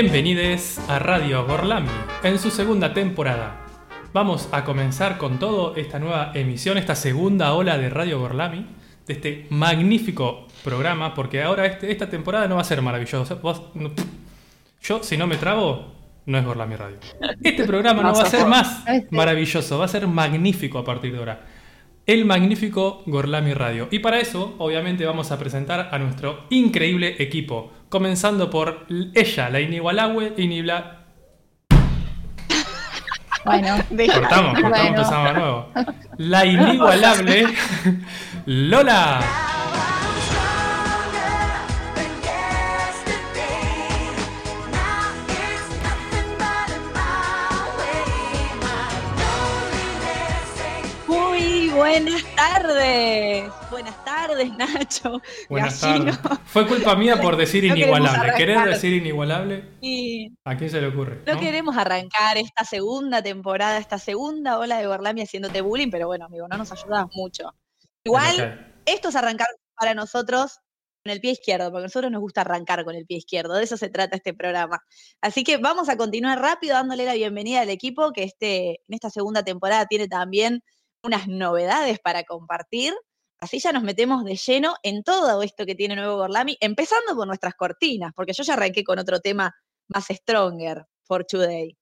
Bienvenidos a Radio Gorlami en su segunda temporada. Vamos a comenzar con todo esta nueva emisión, esta segunda ola de Radio Gorlami, de este magnífico programa, porque ahora este- esta temporada no va a ser maravillosa. Vos- no- yo, si no me trago, no es Gorlami Radio. Este programa no va a ser más maravilloso, va a ser magnífico a partir de ahora. El magnífico Gorlami Radio. Y para eso, obviamente, vamos a presentar a nuestro increíble equipo. Comenzando por ella, la inigualable, inibla... Bueno, Cortamos, cortamos, Bueno. empezamos de nuevo. La inigualable Lola. Buenas tardes. Buenas tardes, Nacho. Buenas tardes. Fue culpa mía por decir No inigualable. ¿Querés decir inigualable? Y ¿A quién se le ocurre? no no? queremos arrancar esta segunda temporada, esta segunda ola de Gorlami haciéndote bullying, pero bueno, amigo, no nos ayudas mucho. Igual, esto es arrancar para nosotros con el pie izquierdo, porque a nosotros nos gusta arrancar con el pie izquierdo, de eso se trata este programa. Así que vamos a continuar rápido dándole la bienvenida al equipo que este, en esta segunda temporada tiene también unas novedades para compartir. Así ya nos metemos de lleno en todo esto que tiene nuevo Gorlami, empezando por nuestras cortinas, porque yo ya arranqué con otro tema más stronger for today.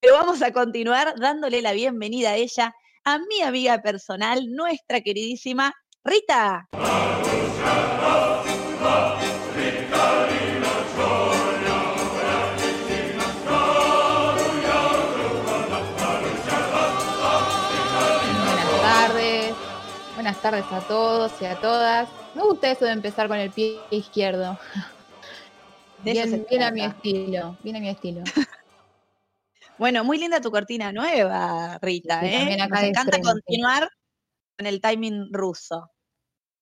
Pero vamos a continuar dándole la bienvenida a ella, a mi amiga personal, nuestra queridísima Rita. Buenas tardes a todos y a todas. Me gusta eso de empezar con el pie izquierdo. De Bien, a mi estilo. Bien a mi estilo. Bueno, muy linda tu cortina nueva, Rita. Sí, ¿eh? Nos encanta frente. continuar con el timing ruso.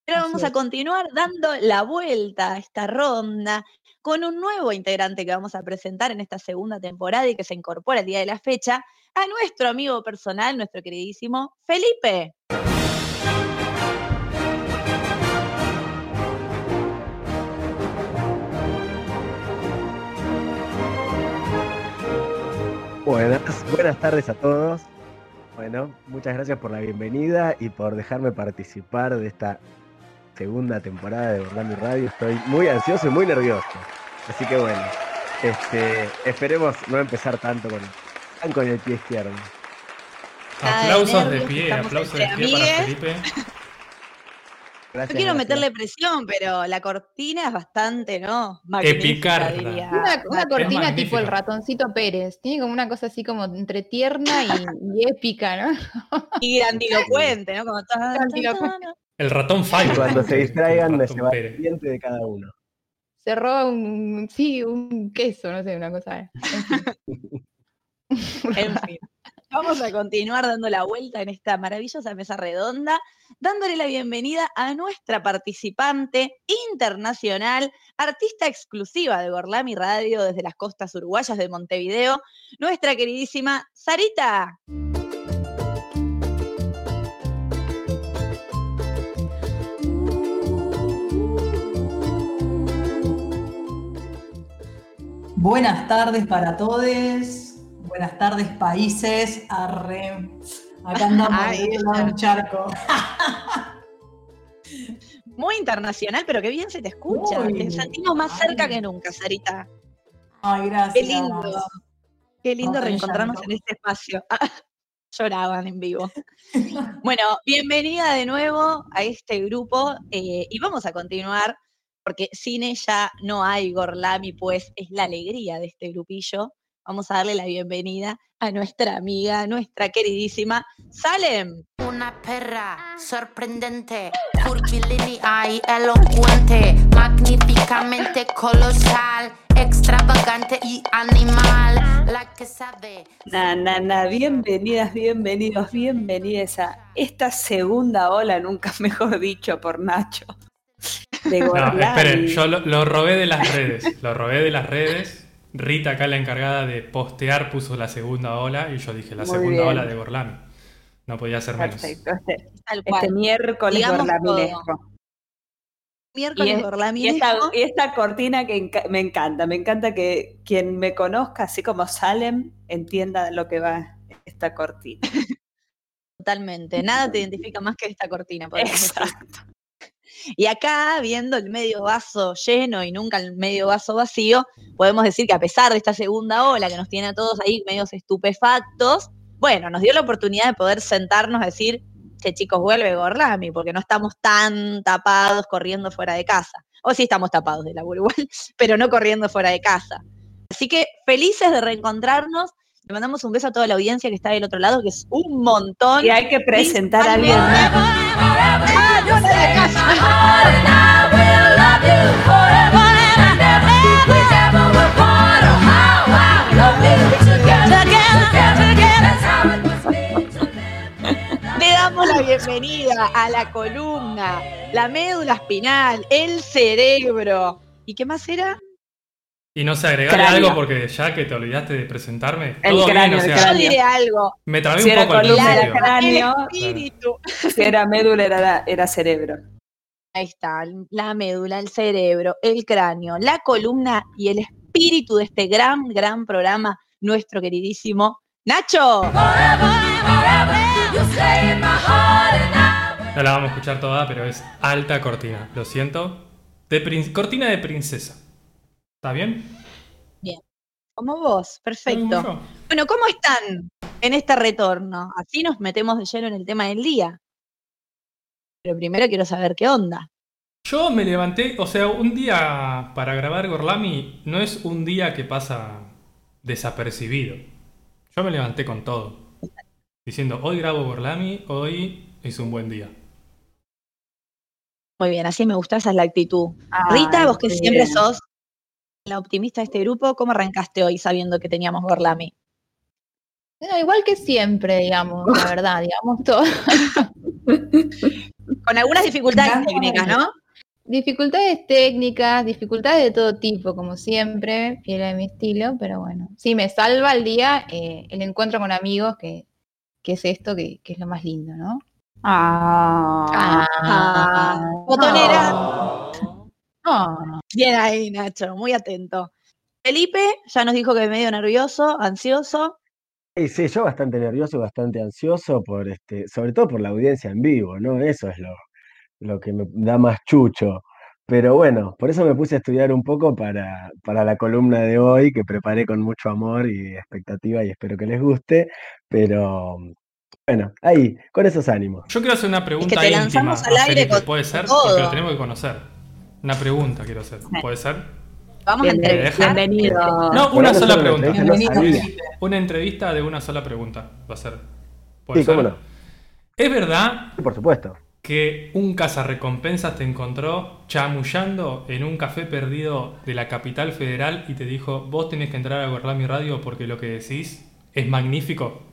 Pero Así vamos a continuar dando la vuelta a esta ronda con un nuevo integrante que vamos a presentar en esta segunda temporada y que se incorpora el día de la fecha, a nuestro amigo personal, nuestro queridísimo Felipe. Buenas, buenas tardes a todos. Bueno, muchas gracias por la bienvenida y por dejarme participar de esta segunda temporada de Orlando Radio. Estoy muy ansioso y muy nervioso. Así que bueno, este, esperemos no empezar tanto con, tan con el pie izquierdo. De Aplausos de pie, aplausos de pie para. Felipe. Gracias, No quiero gracias. meterle presión, pero la cortina es bastante, ¿no? Magnífica, diría. Una, una cortina tipo el ratoncito Pérez. Tiene como una cosa así como entre tierna y, y épica, ¿no? Y grandilocuente, ¿no? Como Grandilocuente. El ratón Five. cuando se distraigan, se va Pérez. el diente de cada uno. Se roba un, sí, un queso, no sé, una cosa. en fin. En fin, vamos a continuar dando la vuelta en esta maravillosa mesa redonda, dándole la bienvenida a nuestra participante internacional, artista exclusiva de Gorlami Radio desde las costas uruguayas de Montevideo, nuestra queridísima Sarita. Buenas tardes para todos. Buenas tardes, países. Arre. Acá andamos Ay, del charco. Muy internacional, pero qué bien se te escucha. Te sentimos más cerca que nunca, Sarita. Ay, gracias. Qué lindo. Qué lindo No, reencontrarnos llanto. en este espacio. Lloraban en vivo. Bueno, bienvenida de nuevo a este grupo eh, y vamos a continuar porque sin ella no hay Gorlami, pues es la alegría de este grupillo. Vamos a darle la bienvenida a nuestra amiga, nuestra queridísima Salem. Una perra sorprendente, curvilínea y elocuente, magníficamente colosal, extravagante y animal, la que sabe. Na, na, na, bienvenidas, bienvenidos, bienvenidas a esta segunda ola, nunca mejor dicho por Nacho. De No, esperen, yo lo, lo robé de las redes. Lo robé de las redes. Rita, acá la encargada de postear, puso la segunda ola y yo dije la Muy segunda bien. ola de Gorlami. No podía ser menos. Perfecto, este, este miércoles gorlaminesco. Y, miércoles es- y gorlaminesco. y esta cortina que enca- me encanta, me encanta que quien me conozca, así como Salem, entienda lo que va esta cortina. Totalmente. Nada te identifica más que esta cortina. decir. Exacto. Y acá, viendo el medio vaso lleno y nunca el medio vaso vacío, podemos decir que a pesar de esta segunda ola que nos tiene a todos ahí medios estupefactos, bueno, nos dio la oportunidad de poder sentarnos a decir, che chicos, vuelve Gorlami, porque no estamos tan tapados corriendo fuera de casa. O sí estamos tapados de laburo igual, pero no corriendo fuera de casa. Así que felices de reencontrarnos. Le mandamos un beso a toda la audiencia que está del otro lado, que es un montón. Y hay que presentar a alguien. Casa. Le damos la bienvenida a la columna, la médula espinal, el cerebro. ¿Y qué más era? Y no sé, agregarle Cráneo. algo porque ya que te olvidaste de presentarme, El todo cráneo, bien, o el Yo diré algo. me trabé Si un era poco principio. era cráneo. el espíritu. Si era médula, era, era cerebro. Ahí está, la médula, el cerebro, el cráneo, la columna y el espíritu de este gran, gran programa, nuestro queridísimo Nacho. No la vamos a escuchar toda, pero es alta cortina, lo siento. De cortina de princesa. ¿Está bien? Como vos, perfecto. Bueno, ¿cómo están en este retorno? Así nos metemos de lleno en el tema del día. Pero primero quiero saber qué onda. Yo me levanté, o sea, un día para grabar Gorlami no es un día que pasa desapercibido. Yo me levanté con todo. Diciendo, hoy grabo Gorlami, hoy es un buen día. Muy bien, así me gusta, esa es la actitud. Ay, Rita, vos que siempre bien. sos la optimista de este grupo, ¿cómo arrancaste hoy sabiendo que teníamos Gorlami? No, igual que siempre, digamos, la verdad, digamos todo. Con algunas dificultades técnicas, ¿no? Dificultades técnicas, dificultades de todo tipo, como siempre, fiel a mi estilo, pero bueno. Sí, me salva el día eh, el encuentro con amigos, que, que es esto, que, que es lo más lindo, ¿no? Ah, Ah, botonera. Ah, Bien ahí, Nacho, muy atento. Felipe ya nos dijo que medio nervioso, ansioso. Sí, sí, yo bastante nervioso y bastante ansioso por este, sobre todo por la audiencia en vivo, ¿no? Eso es lo, lo que me da más chucho. Pero bueno, por eso me puse a estudiar un poco para, para la columna de hoy, que preparé con mucho amor y expectativa y espero que les guste. Pero bueno, ahí, con esos ánimos. Yo quiero hacer una pregunta te íntima lanzamos al aire Felipe, con ¿puede ser? todo. Porque lo tenemos que conocer. Una pregunta quiero hacer, ¿puede ser? Vamos a entrevistar. bienvenido. No, una sola pregunta. Una entrevista de una sola pregunta va a ser. ¿Puede Sí, cómo ser? no. ¿Es verdad Sí, por supuesto. que un cazarrecompensas te encontró chamullando en un café perdido de la capital federal y te dijo, vos tenés que entrar a Gorlami Radio porque lo que decís es magnífico?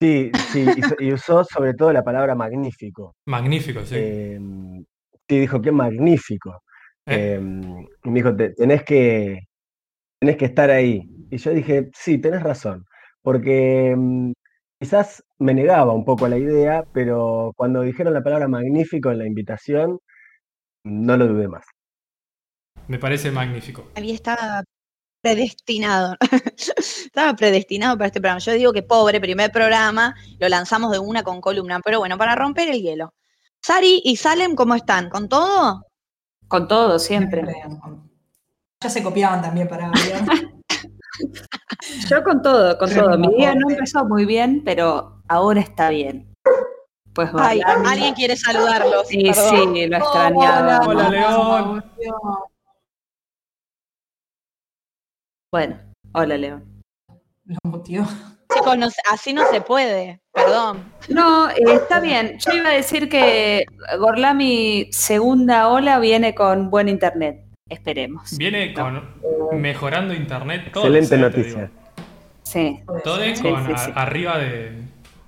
Sí, sí, y usó sobre todo la palabra magnífico. Magnífico, sí. Em, sí, dijo, qué magnífico. ¿Eh? Em, y me dijo, "Te- tenés que, tenés que estar ahí. Y yo dije, sí, tenés razón, porque em, quizás me negaba un poco a la idea, pero cuando dijeron la palabra magnífico en la invitación, no lo dudé más. Me parece magnífico. Había estaba predestinado. estaba predestinado para este programa. Yo digo que pobre, primer programa, lo lanzamos de una con columna, pero bueno, para romper el hielo. Sari y Salem, ¿cómo están? ¿Con todo? Con todo, siempre. Ya se copiaban también para. Yo con todo, con todo. Mi día no empezó muy bien, pero ahora está bien. Pues Ay, Gorlami- alguien quiere saludarlos. Sí, perdón. sí, lo extrañaba. Hola, León. Bueno, hola, León. Lo mutió. Chicos, no así no se puede, perdón. No, eh, está bien. Yo iba a decir que Gorlami segunda ola viene con buen internet. Esperemos. Viene con mejorando internet todo. Excelente o sea, te noticia. Sí. Todo Sí, con sí, a- sí. arriba de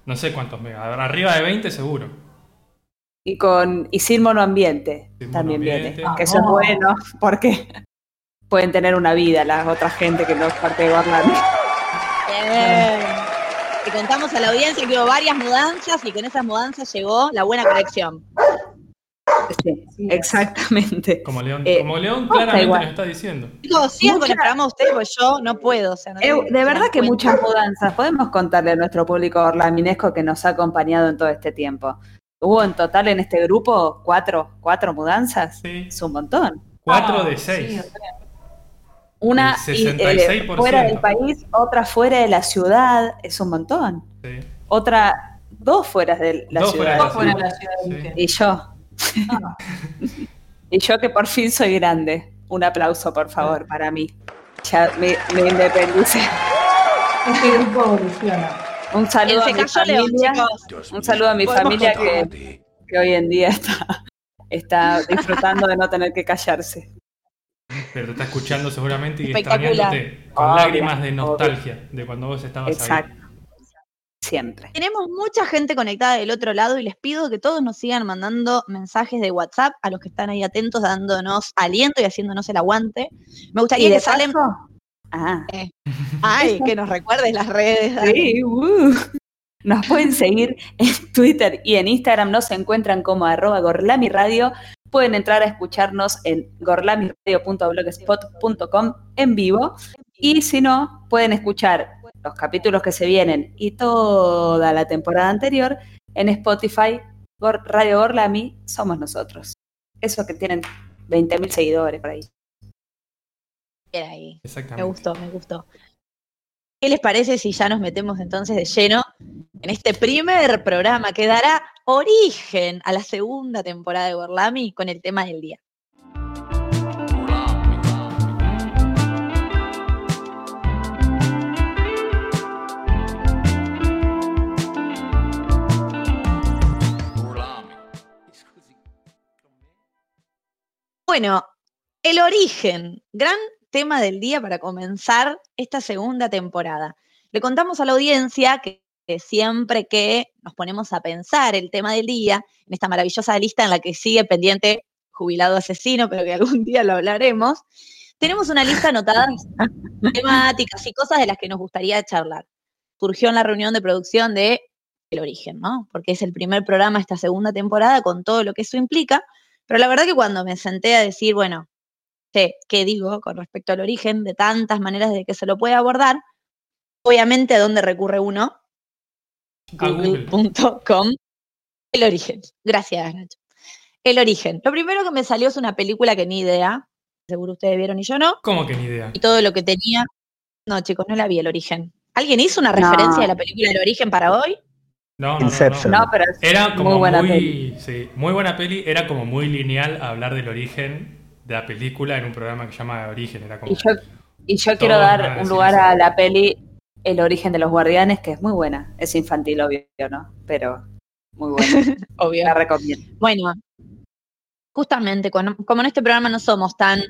no sé cuántos megas, arriba de 20 seguro. Y con y sin monoambiente Sin también monoambiente. viene. Que eso es bueno, porque pueden tener una vida la otra gente que no es parte de Gorlami. Bien. Le contamos a la audiencia que hubo varias mudanzas y en esas mudanzas llegó la buena conexión. Sí, exactamente. Como León, Eh, como León claramente igual. nos está diciendo. Chicos, sigan con el programa ustedes, pues yo no puedo. O sea, no Eh, de verdad que cuenta. muchas mudanzas. Podemos contarle a nuestro público orlaminesco que nos ha acompañado en todo este tiempo. Hubo en total en este grupo cuatro, cuatro mudanzas. Sí. Es un montón. 4 Ah, de 6. Una El y, eh, 66%. fuera del país, otra fuera de la ciudad. Es un montón. Sí. Otra, dos fuera de la Dos ciudad. fuera Dos fuera de la Sí. ciudad de Luque. Y yo. y yo que por fin soy grande. Un aplauso, por favor, para mí. Ya me, me independicé. Este. Un saludo a mi familia. Un saludo a mi familia que, que hoy en día está, está disfrutando de no tener que callarse. Pero te está escuchando seguramente y Espectacular. extrañándote con Obvio, lágrimas de obvio. nostalgia de cuando vos estabas Exacto. Siempre. Tenemos mucha gente conectada del otro lado y les pido que todos nos sigan mandando mensajes de WhatsApp a los que están ahí atentos, dándonos aliento y haciéndonos el aguante. Me gustaría ¿Y de que salen. Ah, Ay, que nos recuerdes las redes. sí, uh. Nos pueden seguir en Twitter y en Instagram. Nos encuentran como arroba Gorlami Radio. Pueden entrar a escucharnos en gorlamiradio.blogspot.com en vivo. Y si no, pueden escuchar los capítulos que se vienen y toda la temporada anterior en Spotify, Radio Gorlami, somos nosotros. Esos que tienen 20.000 seguidores por ahí. Bien ahí. Me Exactamente. gustó, me gustó. ¿Qué les parece si ya nos metemos entonces de lleno en este primer programa que dará origen a la segunda temporada de Gorlami con el tema del día? Bueno, el origen, gran tema del día para comenzar esta segunda temporada. Le contamos a la audiencia que, que siempre que nos ponemos a pensar el tema del día, en esta maravillosa lista en la que sigue pendiente jubilado asesino, pero que algún día lo hablaremos, tenemos una lista anotada de temáticas y cosas de las que nos gustaría charlar. Surgió en la reunión de producción de El Origen, ¿no? Porque es el primer programa de esta segunda temporada con todo lo que eso implica. Pero la verdad que cuando me senté a decir, bueno, ¿qué, qué digo con respecto al origen de tantas maneras de que se lo puede abordar? Obviamente, ¿a dónde recurre uno? Google.com. El origen. Gracias, Nacho. El origen. Lo primero que me salió es una película que ni idea. Seguro ustedes vieron y yo no. ¿Cómo que ni idea? Y todo lo que tenía. No, chicos, no la vi el origen. ¿Alguien hizo una No. referencia de la película El origen para hoy? No, no, no, Inception. no. No, pero Era como muy muy, buena peli. sí, muy buena peli. Era como muy lineal hablar del origen de la película en un programa que se llama Origen. Era como Y yo, y yo quiero dar un lugar eso. a la peli El origen de los guardianes, que es muy buena. Es infantil, obvio, ¿no? Pero muy buena. Obvio. La recomiendo. Bueno, justamente, con- como en este programa no somos tan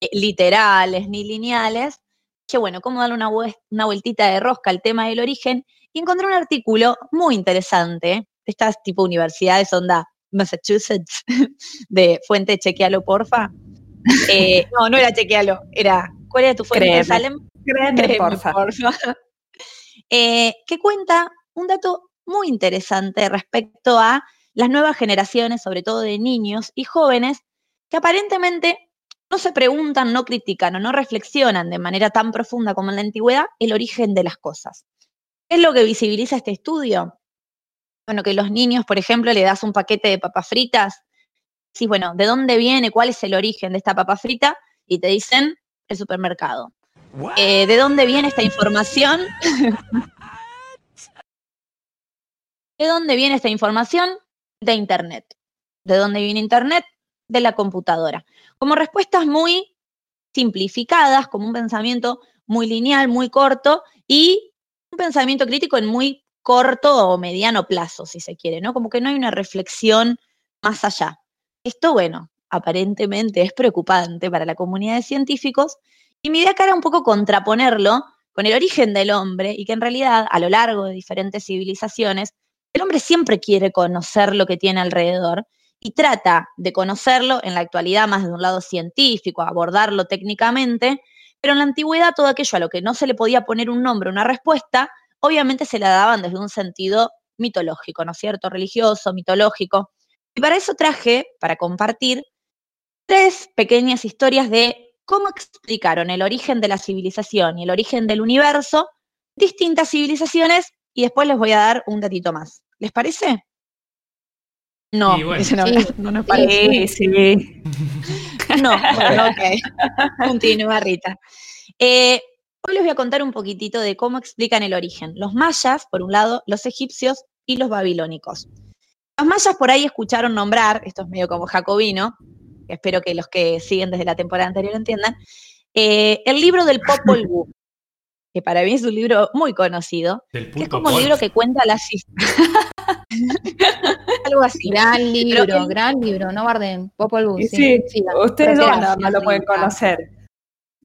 eh, literales ni lineales, que bueno, cómo darle una, una vueltita de rosca al tema del origen, y encontré un artículo muy interesante, de estas tipo universidades onda Massachusetts, de fuente chequealo porfa. Eh, no, no era chequealo, era, ¿cuál era tu fuente, Créeme. Salem? Créeme, Créeme, porfa. porfa. Eh, que cuenta un dato muy interesante respecto a las nuevas generaciones, sobre todo de niños y jóvenes, que aparentemente no se preguntan, no critican o no reflexionan de manera tan profunda como en la antigüedad el origen de las cosas. ¿Qué es lo que visibiliza este estudio? Bueno, que los niños, por ejemplo, le das un paquete de papas fritas, sí, bueno, ¿de dónde viene? ¿Cuál es el origen de esta papa frita? Y te dicen el supermercado. Eh, ¿De dónde viene esta información? ¿De dónde viene esta información? De Internet. ¿De dónde viene Internet? De la computadora. Como respuestas muy simplificadas, como un pensamiento muy lineal, muy corto y un pensamiento crítico en muy corto o mediano plazo, si se quiere, ¿no? Como que no hay una reflexión más allá. Esto, bueno, aparentemente es preocupante para la comunidad de científicos y mi idea acá era un poco contraponerlo con el origen del hombre y que en realidad a lo largo de diferentes civilizaciones el hombre siempre quiere conocer lo que tiene alrededor y trata de conocerlo en la actualidad más de un lado científico, abordarlo técnicamente, pero en la antigüedad todo aquello a lo que no se le podía poner un nombre, una respuesta, obviamente se la daban desde un sentido mitológico, ¿no es cierto? Religioso, mitológico. Y para eso traje, para compartir, tres pequeñas historias de cómo explicaron el origen de la civilización y el origen del universo, distintas civilizaciones, y después les voy a dar un datito más. ¿Les parece? No, Y bueno. ese no, Sí. no nos parece. Sí, sí. No, bueno, ok. Continúa Rita. Eh, hoy les voy a contar un poquitito de cómo explican el origen. Los mayas, por un lado, los egipcios y los babilónicos. Los mayas por ahí escucharon nombrar, esto es medio como jacobino, espero que los que siguen desde la temporada anterior entiendan, eh, el libro del Popol Vuh, que para mí es un libro muy conocido, Del que es como un libro que cuenta las historias. Algo así. Gran libro, gran libro, no guarden. Popol Vuh, sí. sí, la- Ustedes nada más lo pueden conocer.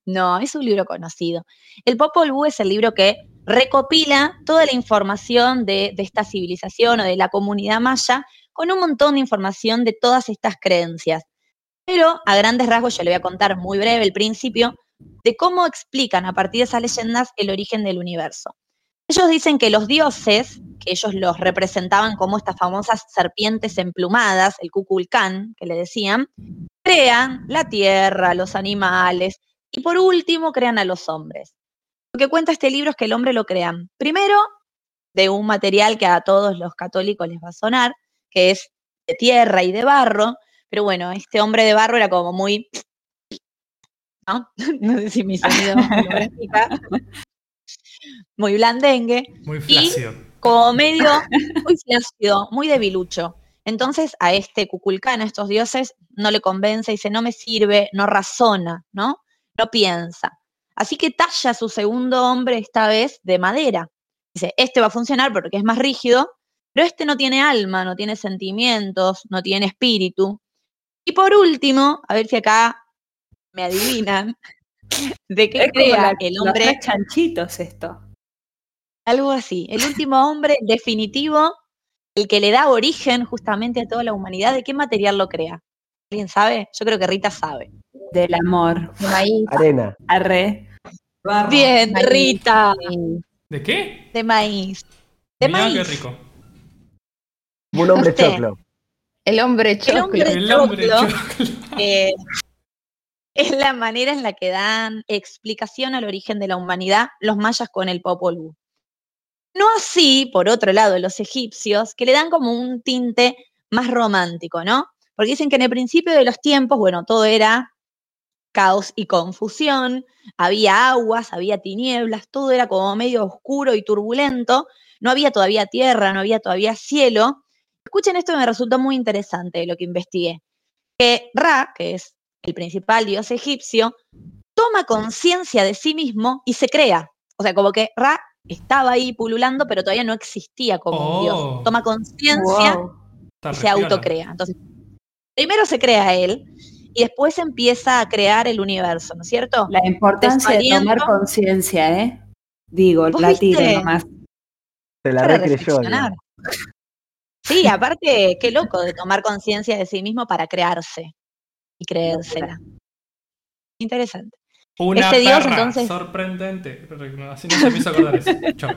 No, es un libro conocido. El Popol Vuh es el libro que recopila toda la información de, de esta civilización o de la comunidad maya con un montón de información de todas estas creencias. Pero a grandes rasgos yo le voy a contar muy breve el principio de cómo explican a partir de esas leyendas el origen del universo. Ellos dicen que los dioses, que ellos los representaban como estas famosas serpientes emplumadas, el Kukulcán, que le decían, crean la tierra, los animales, y por último crean a los hombres. Lo que cuenta este libro es que el hombre lo crean primero de un material que a todos los católicos les va a sonar, que es de tierra y de barro, pero bueno, este hombre de barro era como muy... ¿no? No sé si mi sonido. Muy blandengue Muy flácido. como medio muy flácido, muy debilucho. Entonces a este Cuculcán, a estos dioses, no le convence, dice, no me sirve, no razona, ¿no? No piensa. Así que talla su segundo hombre esta vez de madera. Dice, este va a funcionar porque es más rígido, pero este no tiene alma, no tiene sentimientos, no tiene espíritu. Y por último, a ver si acá me adivinan, de qué Es como crea la- el los hombre tres chanchitos esto. algo así. El último hombre definitivo, el que le da origen justamente a toda la humanidad, ¿de qué material lo crea? ¿Alguien sabe? Yo creo que Rita sabe. Del amor. De maíz. Arena. Arre. Barro. Bien, Maíz. Rita. ¿De qué? De maíz. De Mirá qué maíz. rico. Un hombre choclo. El hombre choclo. hombre- El hombre choclo. choclo. Eh, es la manera en la que dan explicación al origen de la humanidad los mayas con el Popol Vuh. No así, por otro lado, los egipcios, que le dan como un tinte más romántico, ¿no? Porque dicen que en el principio de los tiempos, bueno, todo era caos y confusión, había aguas, había tinieblas, todo era como medio oscuro y turbulento, no había todavía tierra, no había todavía cielo. Escuchen esto me resultó muy interesante lo que investigué. Que Ra, que es el principal dios egipcio, toma conciencia de sí mismo y se crea. O sea, como que Ra estaba ahí pululando, pero todavía no existía como un Oh. dios. Toma conciencia Wow. Y se autocrea. Entonces, primero se crea él y después empieza a crear el universo, ¿no es cierto? La importancia de tomar conciencia, ¿eh? Digo, ¿Vos la tiro nomás. Se la recreyó. Sí, aparte, qué loco de tomar conciencia de sí mismo para crearse y creérsela. Interesante. Una Este dios, entonces- sorprendente. Así no se me hizo acordar eso. Chau.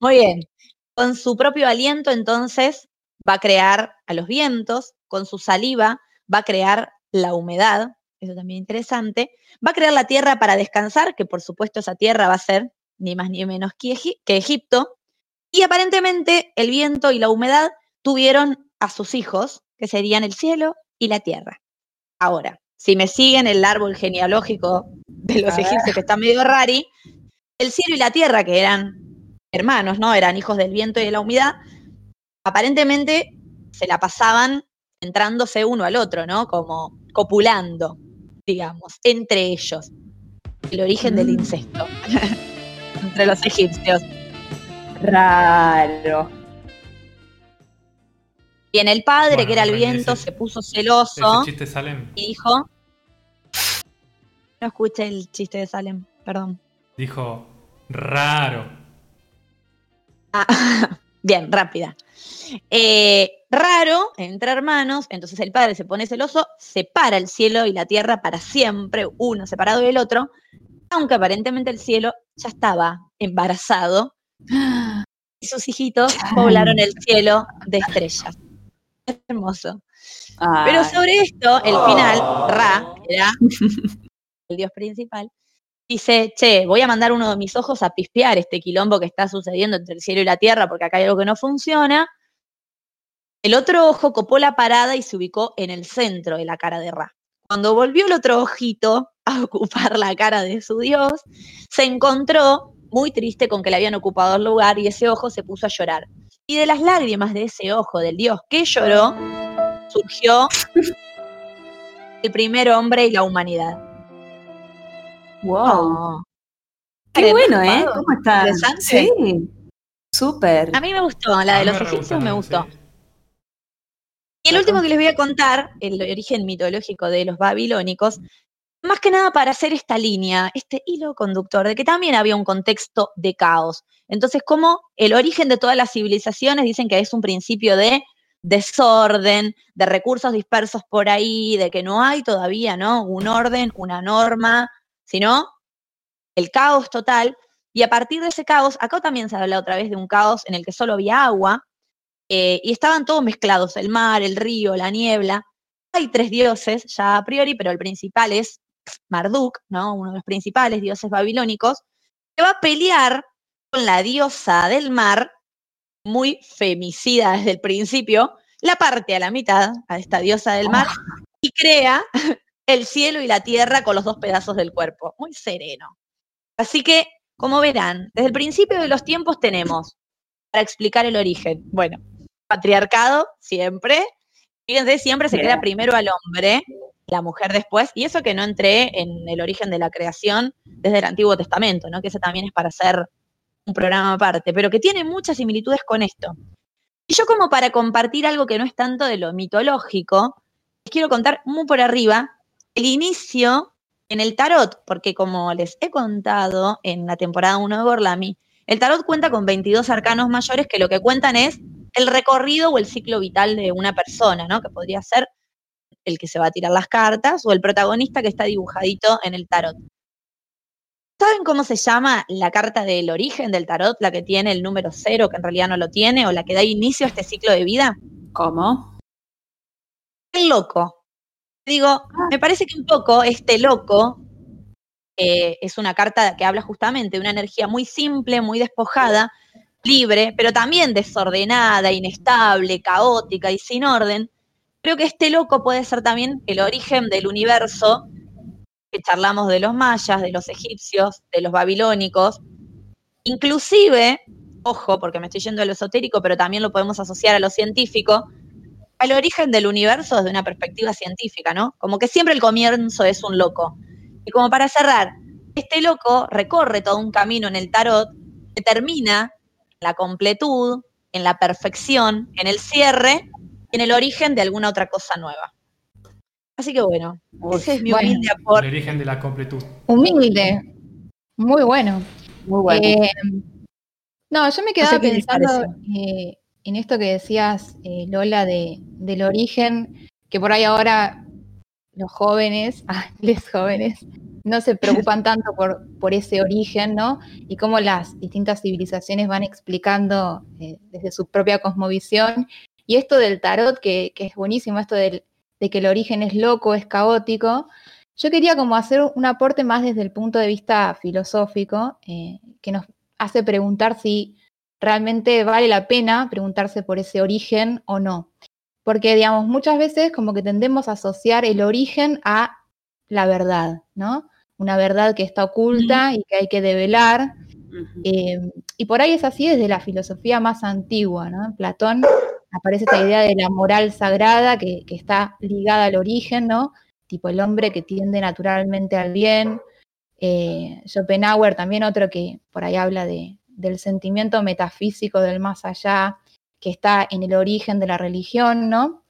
Muy bien. Con su propio aliento, entonces, va a crear a los vientos, con su saliva va a crear la humedad, eso también interesante, va a crear la tierra para descansar, que por supuesto esa tierra va a ser ni más ni menos que Egipto, y aparentemente el viento y la humedad tuvieron a sus hijos, que serían el cielo y la tierra. Ahora, si me siguen el árbol genealógico de los A ver. egipcios, que está medio rari, el cielo y la tierra, que eran hermanos, ¿no? Eran hijos del viento y de la humedad, aparentemente se la pasaban entrándose uno al otro, ¿no? Como copulando, digamos, entre ellos. El origen del Mm. incesto entre los egipcios. Raro. Y en el padre, Bueno, que era el ese- viento, se puso celoso Ese chiste Salem y dijo. No escuché el chiste de Salem, perdón. dijo raro. Ah, bien, rápida. Eh, raro, entre hermanos, entonces el padre se pone celoso, separa el cielo y la tierra para siempre, uno separado del otro, aunque aparentemente el cielo ya estaba embarazado y sus hijitos poblaron el cielo de estrellas. hermoso. Pero sobre esto, el final, Ra, que era el dios principal, dice, che, voy a mandar uno de mis ojos a pispear este quilombo que está sucediendo entre el cielo y la tierra porque acá hay algo que no funciona. El otro ojo copó la parada y se ubicó en el centro de la cara de Ra. Cuando volvió el otro ojito a ocupar la cara de su dios, se encontró muy triste con que le habían ocupado el lugar y ese ojo se puso a llorar. Y de las lágrimas de ese ojo del dios que lloró, surgió el primer hombre y la humanidad. Wow. Qué bueno, ¿eh? ¿Cómo está? Interesante. Sí. Súper. A mí me gustó, la de los egipcios me gustó. Y el último que les voy a contar, el origen mitológico de los babilónicos, más que nada para hacer esta línea, este hilo conductor, de que también había un contexto de caos. Entonces, como el origen de todas las civilizaciones dicen que es un principio de desorden, de recursos dispersos por ahí, de que no hay todavía, ¿no? Un orden, una norma, sino el caos total. Y a partir de ese caos, acá también se habla otra vez de un caos en el que solo había agua, eh, y estaban todos mezclados, el mar, el río, la niebla. Hay tres dioses ya a priori, pero el principal es Marduk, ¿no? uno de los principales dioses babilónicos, que va a pelear con la diosa del mar, muy femicida desde el principio, la parte a la mitad a esta diosa del mar y crea el cielo y la tierra con los dos pedazos del cuerpo. Muy sereno. Así que, como verán, desde el principio de los tiempos tenemos, para explicar el origen, bueno, patriarcado, siempre. Fíjense, siempre se crea primero al hombre, la mujer después, y eso que no entré en el origen de la creación desde el Antiguo Testamento, ¿no? Que eso también es para hacer un programa aparte, pero que tiene muchas similitudes con esto. Y yo como para compartir algo que no es tanto de lo mitológico, les quiero contar muy por arriba el inicio en el tarot, porque como les he contado en la temporada 1 de Gorlami, el tarot cuenta con 22 arcanos mayores que lo que cuentan es el recorrido o el ciclo vital de una persona, ¿no? Que podría ser el que se va a tirar las cartas o el protagonista que está dibujadito en el tarot. ¿Saben cómo se llama la carta del origen del tarot, la que tiene el número cero, que en realidad no lo tiene, o la que da inicio a este ciclo de vida? ¿Cómo? El loco. Digo, me parece que un poco este loco eh, es una carta que habla justamente de una energía muy simple, muy despojada, libre, pero también desordenada, inestable, caótica y sin orden. Creo que este loco puede ser también el origen del universo que charlamos de los mayas, de los egipcios, de los babilónicos, inclusive, ojo, porque me estoy yendo a lo esotérico, pero también lo podemos asociar a lo científico, al origen del universo desde una perspectiva científica, ¿no? Como que siempre el comienzo es un loco. Y como para cerrar, este loco recorre todo un camino en el tarot que termina en la completud, en la perfección, en el cierre en el origen de alguna otra cosa nueva. Así que bueno, ese es mi bueno. humilde El aporte. origen de la completud. Humilde. Muy bueno. Muy bueno. Eh, no, yo me quedaba sé pensando eh, en esto que decías, eh, Lola, de, del origen, que por ahí ahora los jóvenes, ah, les jóvenes, no se preocupan tanto por, por ese origen, ¿no? Y cómo las distintas civilizaciones van explicando eh, desde su propia cosmovisión. Y esto del tarot, que, que es buenísimo, esto del- de que el origen es loco, es caótico. Yo quería como hacer un aporte más desde el punto de vista filosófico, eh, que nos hace preguntar si realmente vale la pena preguntarse por ese origen o no. Porque, digamos, muchas veces como que tendemos a asociar el origen a la verdad, ¿no? Una verdad que está oculta y que hay que develar. Eh, y por ahí es así desde la filosofía más antigua, ¿no? En Platón aparece esta idea de la moral sagrada que, que está ligada al origen, ¿no? Tipo el hombre que tiende naturalmente al bien. Eh, Schopenhauer también otro que por ahí habla de, del sentimiento metafísico del más allá, que está en el origen de la religión, ¿no?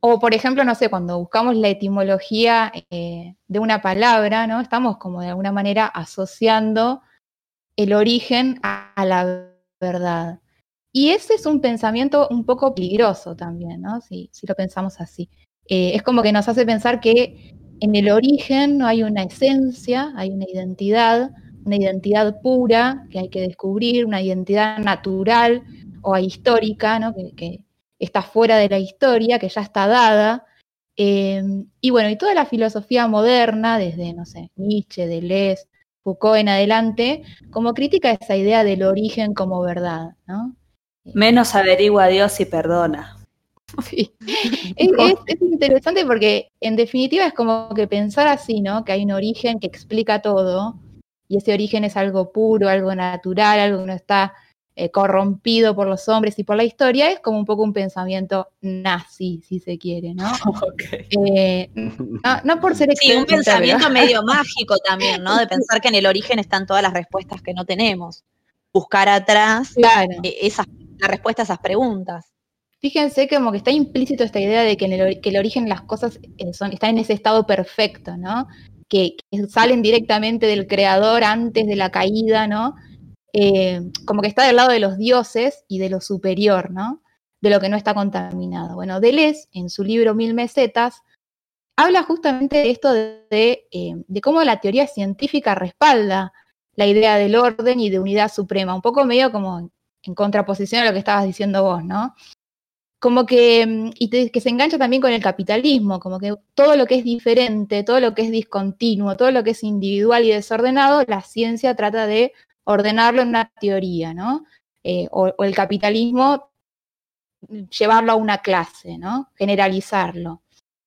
O, por ejemplo, no sé, cuando buscamos la etimología eh, de una palabra, ¿no? Estamos como de alguna manera asociando el origen a, la verdad. Y ese es un pensamiento un poco peligroso también, ¿no? Si, si lo pensamos así. Eh, es como que nos hace pensar que en el origen no hay una esencia, hay una identidad, una identidad pura que hay que descubrir, una identidad natural o histórica, ¿no? Que, que- está fuera de la historia, que ya está dada. Eh, y bueno, y toda la filosofía moderna, desde, no sé, Nietzsche, Deleuze, Foucault en adelante, como critica esa idea del origen como verdad, ¿no? Menos averigua a Dios y perdona. Sí. Es, es- es interesante porque en definitiva es como que pensar así, ¿no? Que hay un origen que explica todo y ese origen es algo puro, algo natural, algo que no está eh, corrompido por los hombres y por la historia, es como un poco un pensamiento nazi, si se quiere, ¿no? Eh, no, no por ser Sí, un pensamiento medio mágico también, ¿no? De pensar que en el origen están todas las respuestas que no tenemos. Buscar atrás Claro. eh, esas, la respuesta a esas preguntas. Fíjense que como que está implícito esta idea de que, en el, que el origen de las cosas eh, son, está en ese estado perfecto, ¿no? Que, que salen directamente del creador antes de la caída, ¿no? Eh, como que está del lado de los dioses y de lo superior, ¿no? De lo que no está contaminado. Bueno, Deleuze, en su libro Mil Mesetas, habla justamente de esto de, de, eh, cómo la teoría científica respalda la idea del orden y de unidad suprema, un poco medio como en contraposición a lo que estabas diciendo vos, ¿no? como que, mm, y que se engancha también con el capitalismo, como que todo lo que es diferente, todo lo que es discontinuo, todo lo que es individual y desordenado, la ciencia trata de ordenarlo en una teoría, ¿no? Eh, o, el capitalismo llevarlo a una clase, ¿no? Generalizarlo.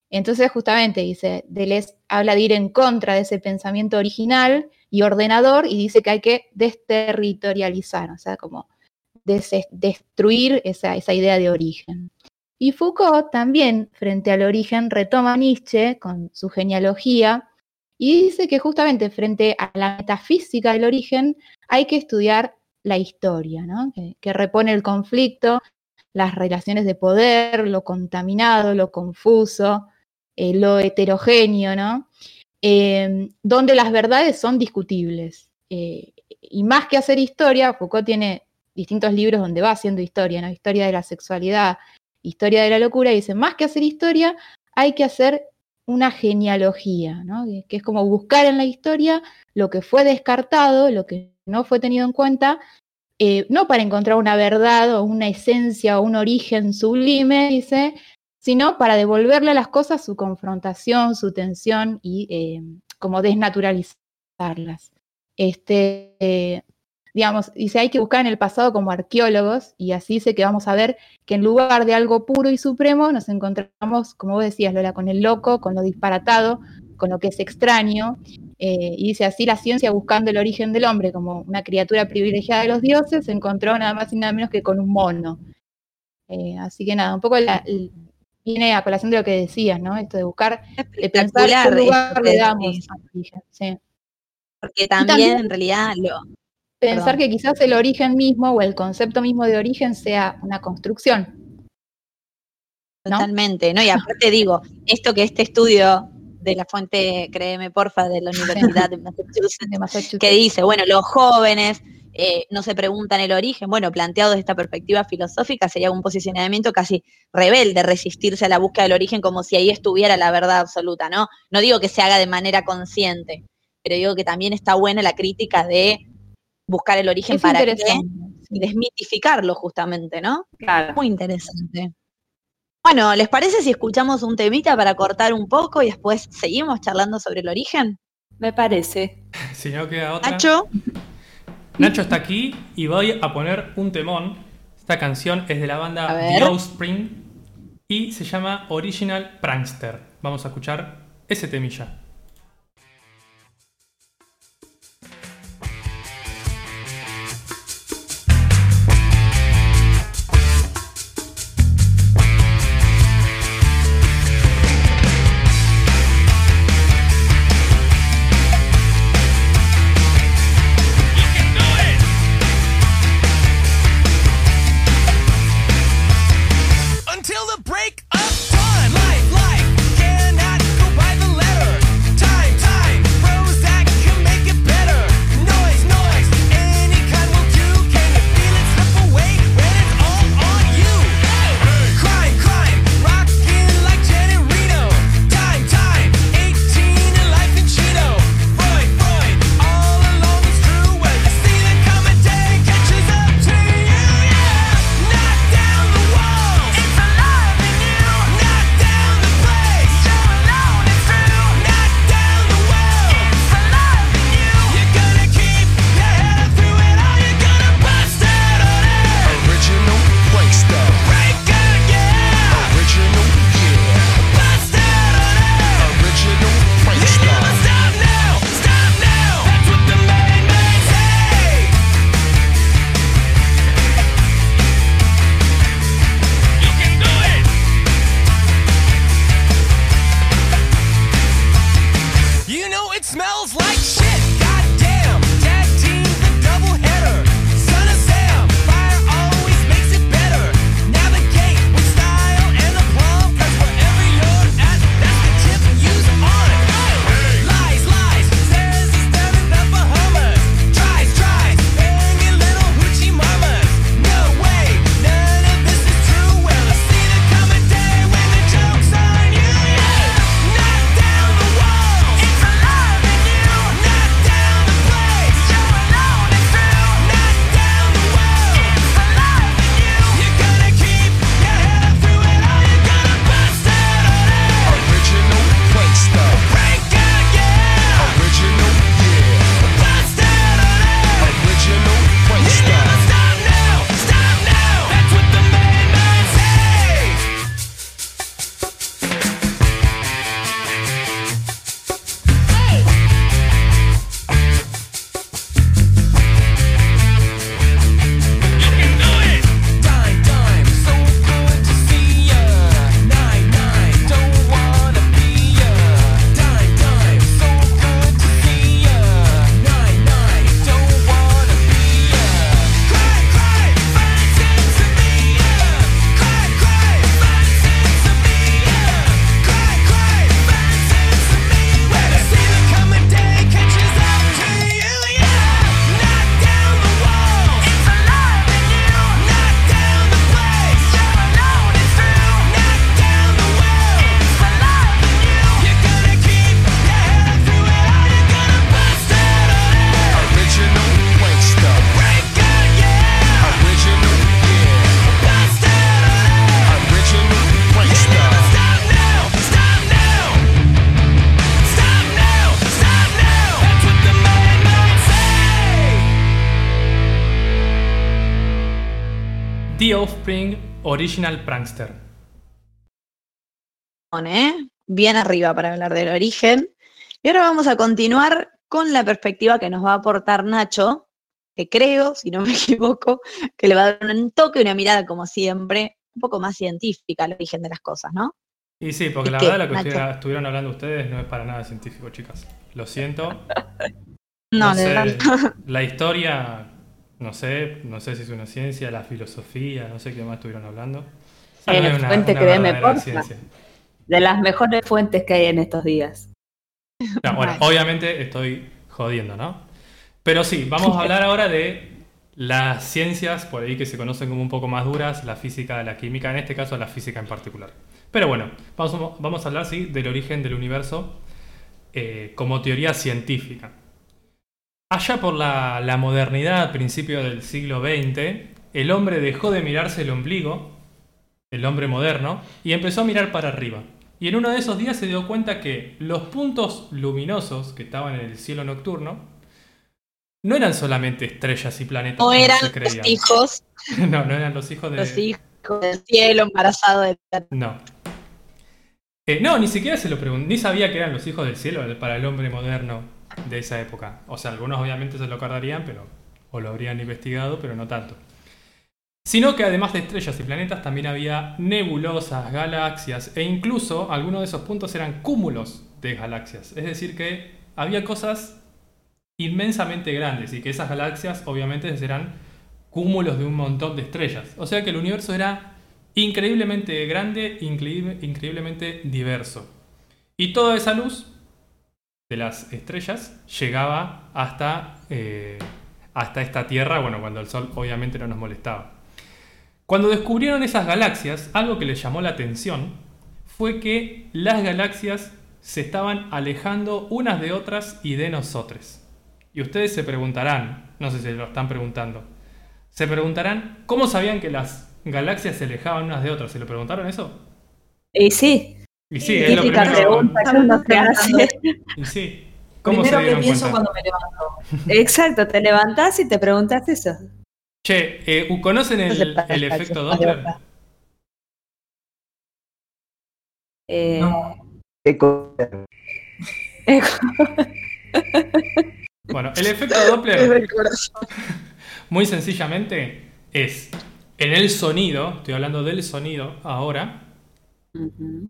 Entonces, justamente, dice, Deleuze habla de ir en contra de ese pensamiento original y ordenador y dice que hay que desterritorializar, o sea, como des- destruir esa, esa idea de origen. Y Foucault también, frente al origen, retoma Nietzsche con su genealogía y dice que justamente frente a la metafísica del origen hay que estudiar la historia, que, repone el conflicto, las relaciones de poder, lo contaminado, lo confuso, eh, lo heterogéneo. Eh, donde las verdades son discutibles. Eh, y más que hacer historia, Foucault tiene distintos libros donde va haciendo historia, ¿no? Historia de la sexualidad, historia de la locura, y dice, más que hacer historia, hay que hacer una genealogía, ¿no? Que, es como buscar en la historia lo que fue descartado, lo que no fue tenido en cuenta, eh, no para encontrar una verdad o una esencia o un origen sublime, dice, sino para devolverle a las cosas su confrontación, su tensión y eh, como desnaturalizarlas. Este, eh, digamos, dice, hay que buscar en el pasado como arqueólogos y así dice que vamos a ver que en lugar de algo puro y supremo nos encontramos, como vos decías, Lola, con el loco, con lo disparatado, con lo que es extraño. eh, y dice así la ciencia buscando el origen del hombre como una criatura privilegiada de los dioses, se encontró nada más y nada menos que con un mono. Eh, así que nada, un poco la- el- viene a colación de lo que decías, ¿no? Esto de buscar, de pensar qué lugar le damos sí. porque también, también- en realidad lo, Pensar Perdón. que quizás el origen mismo o el concepto mismo de origen sea una construcción. ¿No? Totalmente, ¿no? Y aparte digo, esto que este estudio de la fuente, créeme porfa, de la Universidad de Massachusetts, de Massachusetts. que dice, bueno, los jóvenes eh, no se preguntan el origen, bueno, planteado desde esta perspectiva filosófica sería un posicionamiento casi rebelde, resistirse a la búsqueda del origen como si ahí estuviera la verdad absoluta, ¿no? No digo que se haga de manera consciente, pero digo que también está buena la crítica de buscar el origen Es para qué y desmitificarlo justamente, ¿no? Claro. Muy interesante. Bueno, ¿les parece si escuchamos un temita para cortar un poco y después seguimos charlando sobre el origen? Me parece. Si no queda otra. Nacho, Nacho está aquí y voy a poner un temón. Esta canción es de la banda. The Offspring y se llama Original Prankster. Vamos a escuchar ese temilla. The Offspring Original Prankster. ¿eh? Bien arriba para hablar del origen. Y ahora vamos a continuar con la perspectiva que nos va a aportar Nacho, que creo, si no me equivoco, que le va a dar un toque, una mirada, como siempre, un poco más científica al origen de las cosas, ¿no? Y sí, porque ¿Y la qué, verdad lo que Nacho? estuvieron hablando ustedes no es para nada científico, chicas. Lo siento. No, de sé, verdad. la historia, no sé, no sé si es una ciencia, la filosofía, no sé qué más estuvieron hablando. No es una- fuente una verdadera porfa. ciencia. De las mejores fuentes que hay en estos días. No, bueno, obviamente estoy jodiendo, ¿no? Pero sí, vamos a hablar ahora de las ciencias por ahí que se conocen como un poco más duras, la física, la química, en este caso la física en particular. Pero bueno, vamos, vamos a hablar, sí, del origen del universo eh, como teoría científica. Allá por la, la modernidad, a principios del siglo XX, el hombre dejó de mirarse el ombligo, el hombre moderno, y empezó a mirar para arriba. Y en uno de esos días se dio cuenta que los puntos luminosos que estaban en el cielo nocturno no eran solamente estrellas y planetas No eran los hijos, No, no eran los hijos de... los hijos del cielo, embarazados de No. Eh, no, ni siquiera se lo pregunté, ni sabía que eran los hijos del cielo para el hombre moderno de esa época. O sea, algunos obviamente se lo acordarían, pero o lo habrían investigado, pero no tanto. Sino que además de estrellas y planetas también había nebulosas, galaxias e incluso algunos de esos puntos eran cúmulos de galaxias. Es decir, que había cosas inmensamente grandes y que esas galaxias obviamente serán cúmulos de un montón de estrellas. O sea que el universo era increíblemente grande, increíble- increíblemente diverso. Y toda esa luz de las estrellas llegaba hasta, eh, hasta esta Tierra, bueno, cuando el Sol obviamente no nos molestaba. Cuando descubrieron esas galaxias, algo que les llamó la atención fue que las galaxias se estaban alejando unas de otras y de nosotros. Y ustedes se preguntarán, no sé si lo están preguntando, se preguntarán cómo sabían que las galaxias se alejaban unas de otras. ¿Se lo preguntaron eso? Y sí, Y sí, es lo primero. pregunta que uno se hace. Y sí. ¿Cómo Primero se que pienso cuenta? cuando me levanto. Exacto, te levantás y te preguntas eso. Che, eh, ¿conocen No el, efecto Doppler? verdad. Eh, No. Eco- Bueno, el efecto Doppler, muy sencillamente, es en el sonido, estoy hablando del sonido ahora, ujú.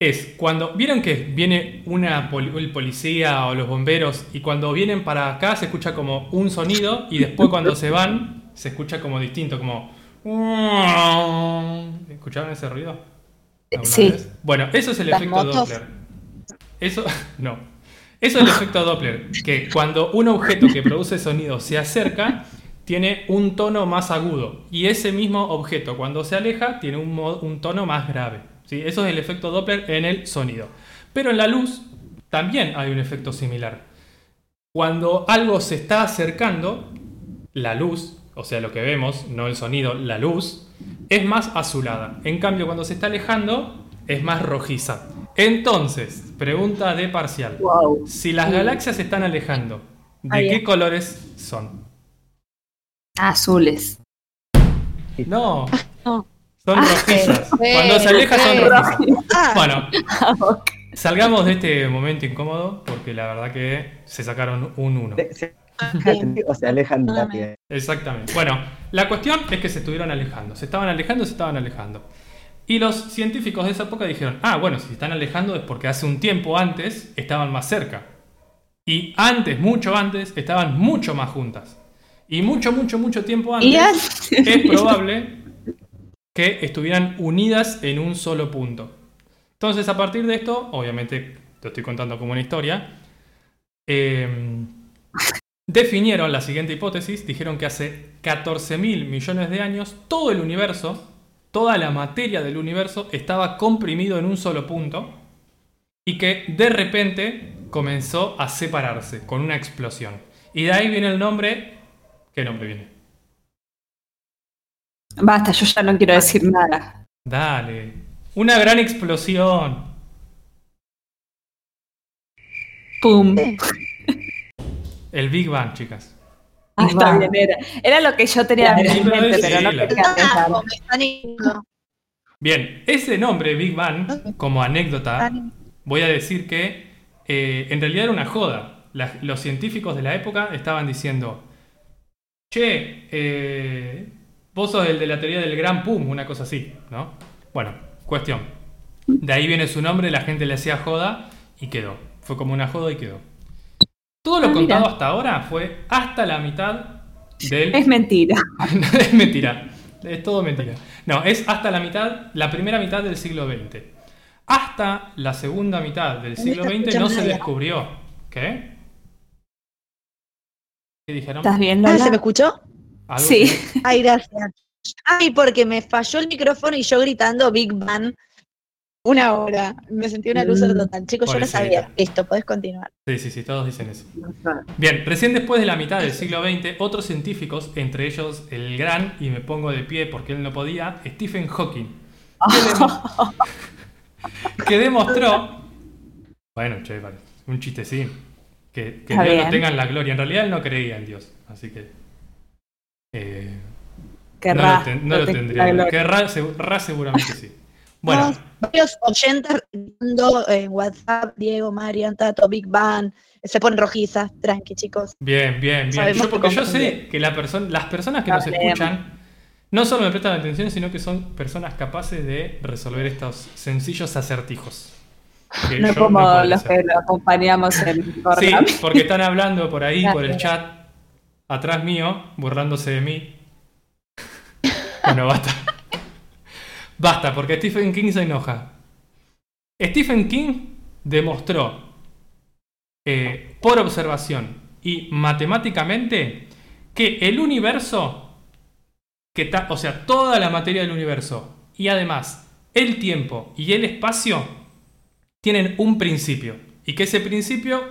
Es cuando vieron que viene una el policía o los bomberos y cuando vienen para acá se escucha como un sonido y después cuando se van se escucha como distinto, como ¿Escucharon ese ruido? ¿Alguna Sí. vez? Bueno, eso es el Las efecto motos. Doppler. Eso no. Eso es el efecto Doppler, que cuando un objeto que produce sonido se acerca tiene un tono más agudo y ese mismo objeto cuando se aleja tiene un tono más grave. ¿Sí? Eso es el efecto Doppler en el sonido. Pero en la luz también hay un efecto similar. Cuando algo se está acercando, la luz, o sea, lo que vemos, no el sonido, la luz, es más azulada. En cambio, cuando se está alejando, es más rojiza. Entonces, pregunta de parcial. Wow. Si las galaxias se están alejando, ¿de qué bien. colores son? Azules. No. No. Son rojizas. sí, Cuando se aleja son rojizas. Ah, Bueno, salgamos de este momento incómodo porque la verdad que se sacaron un 1. se- se alejan o se alejan rápido. Exactamente. Bueno, la cuestión es que se estuvieron alejando. Se estaban alejando, se estaban alejando. Y los científicos de esa época dijeron, ah, bueno, si se están alejando es porque hace un tiempo antes estaban más cerca. Y antes, mucho antes, estaban mucho más juntas. Y mucho, mucho, mucho tiempo Y antes es probable que estuvieran unidas en un solo punto. Entonces, a partir de esto, obviamente, te estoy contando como una historia, eh, definieron la siguiente hipótesis, dijeron que hace 14 mil millones de años todo el universo, toda la materia del universo estaba comprimido en un solo punto y que de repente comenzó a separarse con una explosión. Y de ahí viene el nombre, ¿qué nombre viene? Basta, yo ya no quiero decir nada. Dale, una gran explosión. Pum. El Big Bang, chicas. Ah, está bien, era. Era lo que yo tenía Sí, en mente, pero no quería pensar. Ah. Bien, ese nombre, Big Bang, como anécdota, voy a decir que eh, en realidad era una joda. La- los científicos de la época estaban diciendo, che, eh, vos sos el de la teoría del gran pum, una cosa así, ¿no? Bueno, cuestión. De ahí viene su nombre, la gente le hacía joda y quedó. Fue como una joda y quedó. Todo lo Ah, contado mira. hasta ahora fue hasta la mitad del Es mentira. es mentira. Es todo mentira. No, es hasta la mitad, la primera mitad del siglo XX. Hasta la segunda mitad del siglo XX no se descubrió. ¿Qué? ¿Qué dijeron? ¿Estás bien, Ah, Lola? ¿se me escuchó? ¿Algo Sí. que- Ay, gracias. Ay, porque me falló el micrófono y yo gritando Big Bang una hora. Me sentí una luz Mm, total. Chicos, yo lo sabía. Listo, podés continuar. Sí, sí, sí, todos dicen eso. Bien, recién después de la mitad del siglo XX, otros científicos, entre ellos el gran, y me pongo de pie porque él no podía, Stephen Hawking, que, demo- que demostró, bueno, che, vale, un chistecín, que, que Dios lo bien. tenga en la gloria. En realidad él no creía en Dios, así que... eh, Querrá. no lo, ten- no lo te- tendría. Querrá, ra seguramente sí. Bueno, Vamos, varios oyentes en WhatsApp, Diego, Marian, Tato, Big Bang. Se ponen rojizas. Tranqui, chicos. Bien, bien, bien. Sabemos Yo, que porque yo sé que la las personas que nos escuchan no solo me prestan atención, sino que son personas capaces de resolver estos sencillos acertijos. No como los hacer. que lo acompañamos en Sí, porque están hablando por ahí, por el chat, atrás mío, burlándose de mí. Bueno, basta. Basta, porque Stephen King se enoja. Stephen King demostró eh, por observación y matemáticamente que el universo, que ta- o sea, toda la materia del universo y además el tiempo y el espacio tienen un principio y que ese principio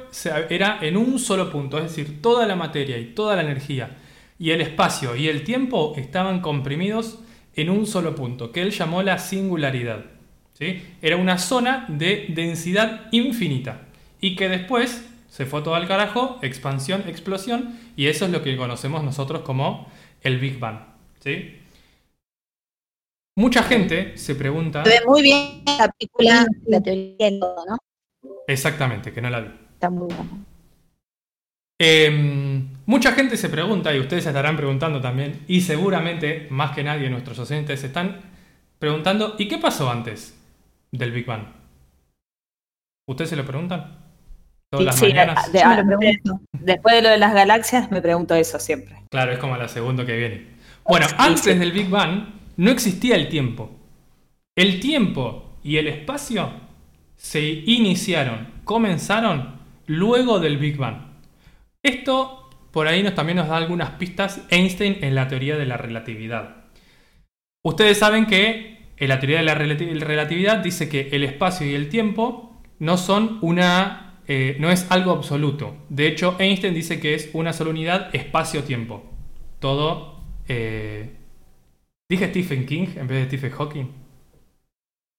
era en un solo punto, es decir, toda la materia y toda la energía y el espacio y el tiempo estaban comprimidos en un solo punto, que él llamó la singularidad. ¿sí? Era una zona de densidad infinita y que después se fue todo al carajo, expansión, explosión, y eso es lo que conocemos nosotros como el Big Bang. ¿sí? Mucha gente se pregunta... Se ve muy bien la película, la teoría todo, ¿no? Exactamente, que no la vi. Está muy buena. Eh, mucha gente se pregunta, y ustedes se estarán preguntando también, y seguramente más que nadie nuestros docentes se están preguntando, ¿y qué pasó antes del Big Bang? ¿Ustedes se lo preguntan? Todas las Sí, mañanas. de- lo después de lo de las galaxias me pregunto eso siempre. Claro, es como la segunda que viene. Bueno, Sí, antes sí. del Big Bang no existía el tiempo. El tiempo y el espacio se iniciaron, comenzaron luego del Big Bang. Esto por ahí nos, también nos da algunas pistas Einstein en la teoría de la relatividad. Ustedes saben que en la teoría de la relati- relatividad dice que el espacio y el tiempo no son una, eh, no es algo absoluto. De hecho, Einstein dice que es una sola unidad espacio-tiempo. Todo. eh, dije Stephen King en vez de Stephen Hawking.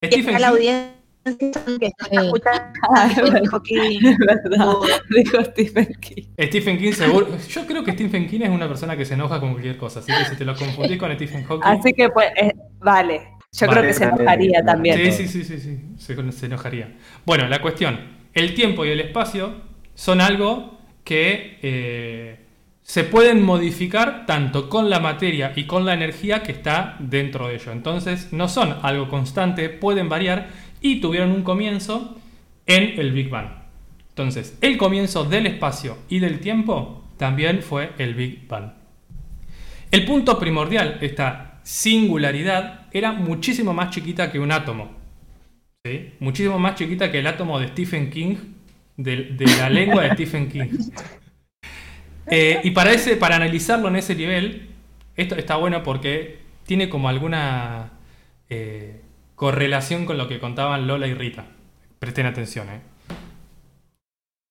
Stephen está la King- audiencia que está Sí. escuchando. Ah, dijo que- Es verdad, dijo Stephen King. Stephen King seguro. Yo creo que Stephen King es una persona que se enoja con cualquier cosa. Así que si te lo confundís con Stephen Hawking. Así que pues, eh, vale. Yo Vale, creo que se enojaría vale. también. Sí, sí, sí, sí, sí. Se, se enojaría. Bueno, la cuestión. El tiempo y el espacio son algo que eh, se pueden modificar tanto con la materia y con la energía que está dentro de ello. Entonces, no son algo constante, pueden variar y tuvieron un comienzo en el Big Bang. Entonces, el comienzo del espacio y del tiempo también fue el Big Bang. El punto primordial, esta singularidad, era muchísimo más chiquita que un átomo. ¿sí? Muchísimo más chiquita que el átomo de Stephen King, de, de la lengua de Stephen King. Eh, y para, ese, para analizarlo en ese nivel, esto está bueno porque tiene como alguna eh, correlación con lo que contaban Lola y Rita. Presten atención, ¿eh?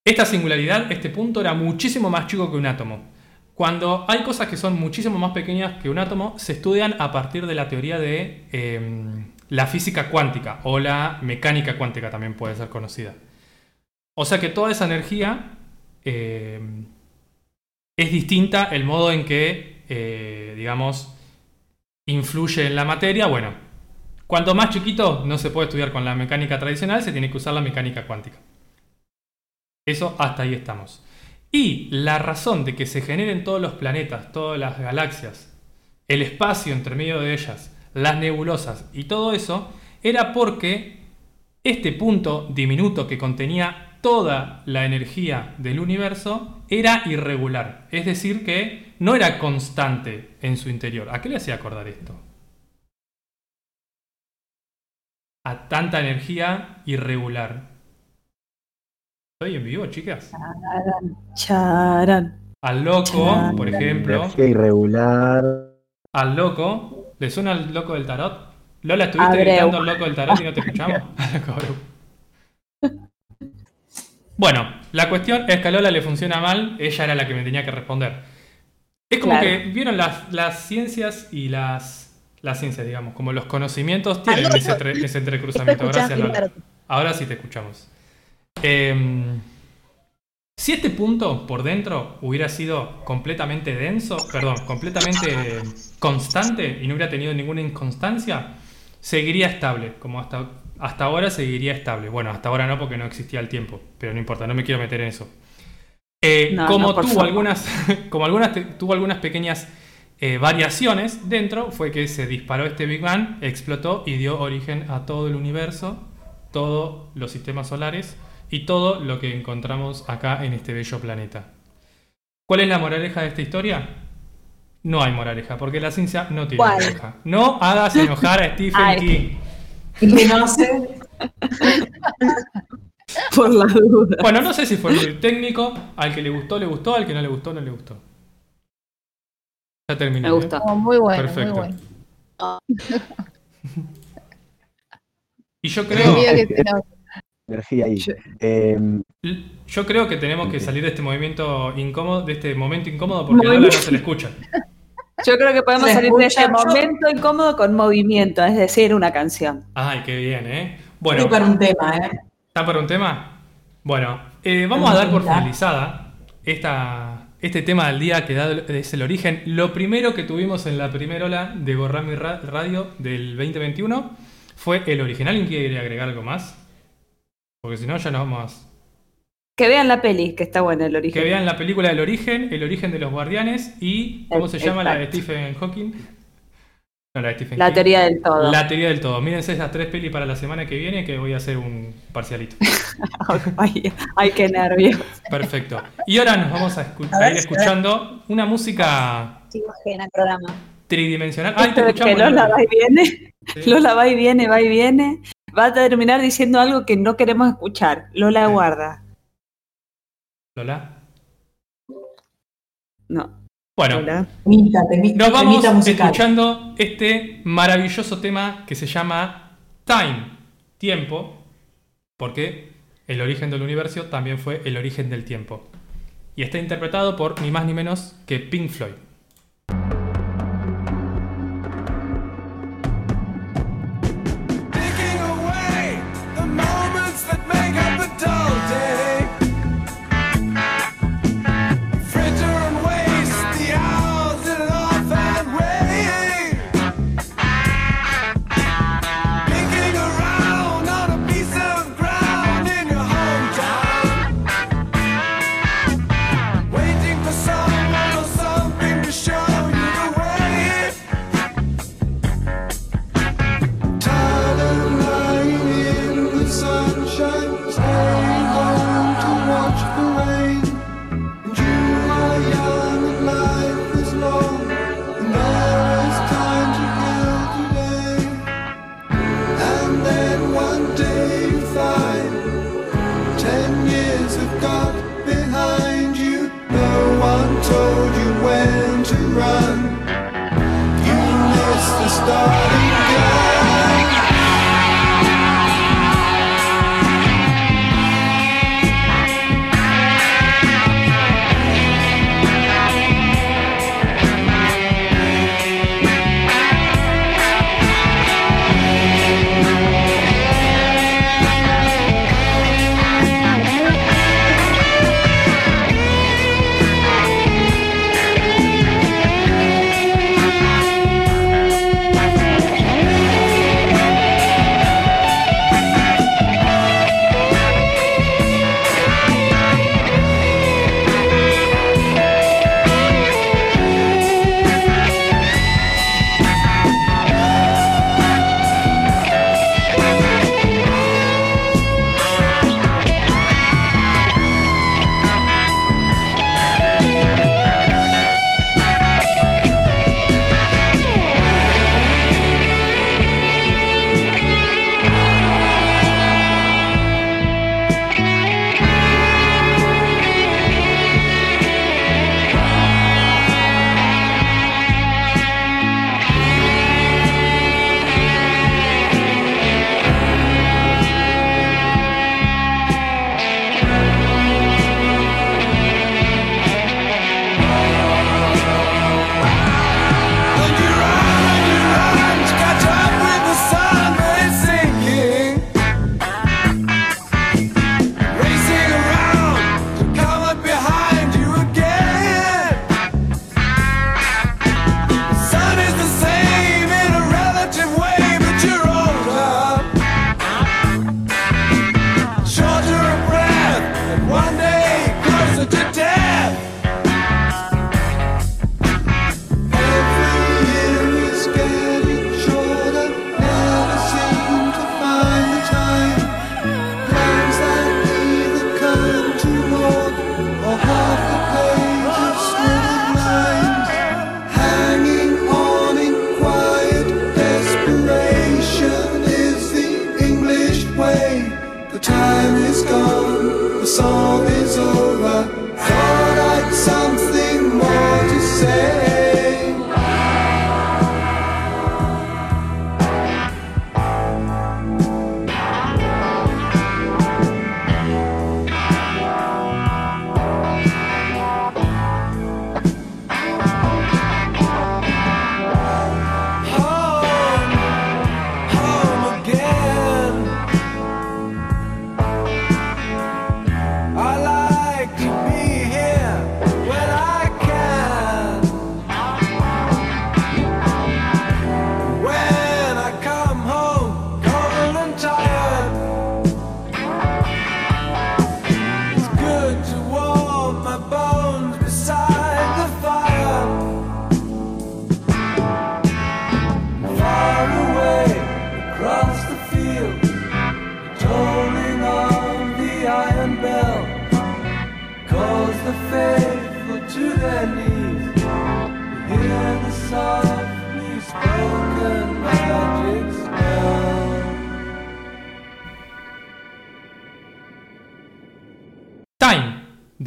Esta singularidad, este punto, era muchísimo más chico que un átomo. Cuando hay cosas que son muchísimo más pequeñas que un átomo, se estudian a partir de la teoría de eh, la física cuántica o la mecánica cuántica también puede ser conocida. O sea que toda esa energía eh, es distinta el modo en que, eh, digamos, influye en la materia. Bueno, cuanto más chiquito no se puede estudiar con la mecánica tradicional, se tiene que usar la mecánica cuántica. Eso hasta ahí estamos. Y la razón de que se generen todos los planetas, todas las galaxias, el espacio entre medio de ellas, las nebulosas y todo eso, era porque este punto diminuto que contenía toda la energía del universo era irregular. Es decir, que no era constante en su interior. ¿A qué le hacía acordar esto? A tanta energía irregular. ¿Estoy en vivo, chicas? Charan, charan. Al loco, Charan. por ejemplo. Energía irregular. Al loco. ¿Le suena al loco del tarot? Lola, ¿estuviste Abreu. gritando al loco del tarot y no te escuchamos? Bueno, la cuestión es que a Lola le funciona mal, ella era la que me tenía que responder. Es como Claro. que, ¿vieron las, las ciencias y las... Las ciencias, digamos, como los conocimientos tienen Aló, ese, entre- ese ¿Te entrecruzamiento. Gracias, Lola. Ahora sí te escuchamos. Em, si este punto por dentro hubiera sido completamente denso, perdón, completamente constante y no hubiera tenido ninguna inconstancia, seguiría estable, como hasta, hasta ahora seguiría estable. Bueno, hasta ahora no porque no existía el tiempo, pero no importa, no me quiero meter en eso. Eh, No, como, no, tuvo favor. algunas, como algunas tuvo algunas pequeñas eh, variaciones dentro, fue que se disparó este Big Bang, explotó y dio origen a todo el universo, todos los sistemas solares y todo lo que encontramos acá en este bello planeta. ¿Cuál es la moraleja de esta historia? No hay moraleja, porque la ciencia no tiene ¿Cuál? moraleja. No hagas enojar a Stephen Ay. King. ¿Y qué no sé? Por la duda. Bueno, no sé si fue muy técnico, al que le gustó, le gustó, al que no le gustó, no le gustó. Ya terminé. Me ¿eh? gustó. Muy bueno, Perfecto. muy bueno. Y yo creo, Energía ahí. Yo- Em, yo creo que tenemos que salir de este movimiento incómodo, de este momento incómodo, porque a Lola no se le escucha. Yo creo que podemos ¿Se salir de este escucha? Yo- momento incómodo con movimiento, es decir, una canción. Ay, qué bien, ¿eh? Estoy Bueno, para un tema, ¿eh? ¿está para un tema? Bueno, eh, vamos a dar por finalizada esta, este tema del día que da, es el origen. Lo primero que tuvimos en la primera ola de Gorrami Ra- Radio del 2021 fue el origen. ¿Alguien quiere agregar algo más? Porque si no, ya nos vamos Que vean la peli, que está buena el origen. Que vean la película del origen, El origen de los guardianes y ¿cómo se llama la de. Stephen Hawking? No, la de Stephen La King. teoría del todo. La teoría del todo. Mírense esas tres pelis para la semana que viene que voy a hacer un parcialito. ay, ay, qué nervios. Perfecto. Y ahora nos vamos a, escu- A a ver, ir escuchando una música programa. tridimensional. Ay, te que escuchamos. Lola va y viene, Sí. Lola va y viene, va y viene, va a terminar diciendo algo que no queremos escuchar. Lola guarda. Lola. No, Bueno. Temita, nos vamos temita escuchando este maravilloso tema que se llama Time, tiempo, porque el origen del universo también fue el origen del tiempo. Y está interpretado por ni más ni menos que Pink Floyd.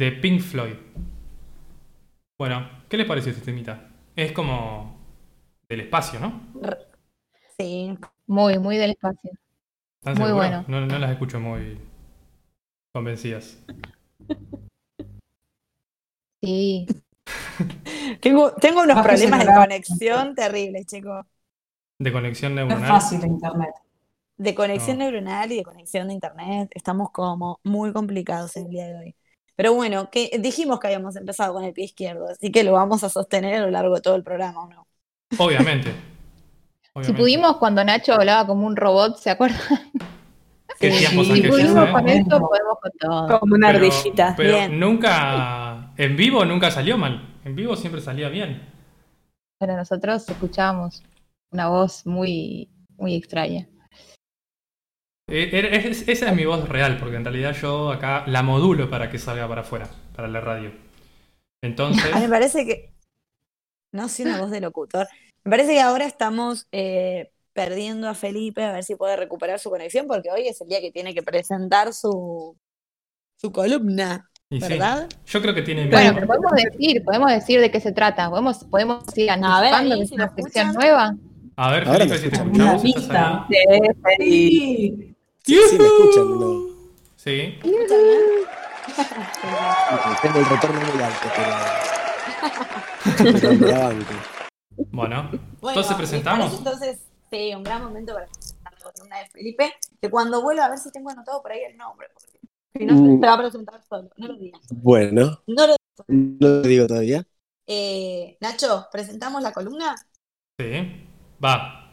De Pink Floyd. Bueno, ¿qué les pareció este temita? Es como del espacio, ¿no? Sí. Muy, muy del espacio. ¿Están Muy seguras? bueno. No, no las escucho muy convencidas. Sí. Tengo, tengo unos problemas de conexión terribles, chicos. De conexión No es neuronal. fácil internet. De conexión No. neuronal y de conexión de internet. Estamos como muy complicados en el día de hoy. Pero bueno, que dijimos que habíamos empezado con el pie izquierdo, así que lo vamos a sostener a lo largo de todo el programa, ¿o no? Obviamente. Si pudimos cuando Nacho hablaba como un robot, ¿se acuerdan? Sí, Si aquellos, pudimos ¿eh? con esto, podemos con todo. Como una Pero- ardillita. Pero Bien. nunca, en vivo nunca salió mal. En vivo siempre salía bien. Pero nosotros escuchábamos una voz muy, muy extraña. Eh, es- esa es mi voz real, porque en realidad yo acá la modulo para que salga para afuera, para la radio. Entonces, me parece que. No soy una voz de locutor. Me parece que ahora estamos eh, perdiendo a Felipe a ver si puede recuperar su conexión, porque hoy es el día que tiene que presentar su, su columna, y sí, ¿verdad? yo creo que tiene Bueno, pero podemos decir, podemos decir de qué se trata. Podemos, podemos ir No, a ver, si una sección nueva. A ver, Felipe, si te escuchamos. Sí, sí, me escuchan, ¿no? Sí. Tengo el retorno muy alto, pero. pero. Bueno, Bueno, entonces ¿les presentamos. parece entonces, sí, un gran momento para presentar la columna de Felipe, que cuando vuelva a ver si tengo anotado por ahí el nombre, porque si no Mm. se va a presentar solo, no lo digas. Bueno, No lo no lo digo todavía. eh, Nacho, ¿presentamos la columna? Sí. Va.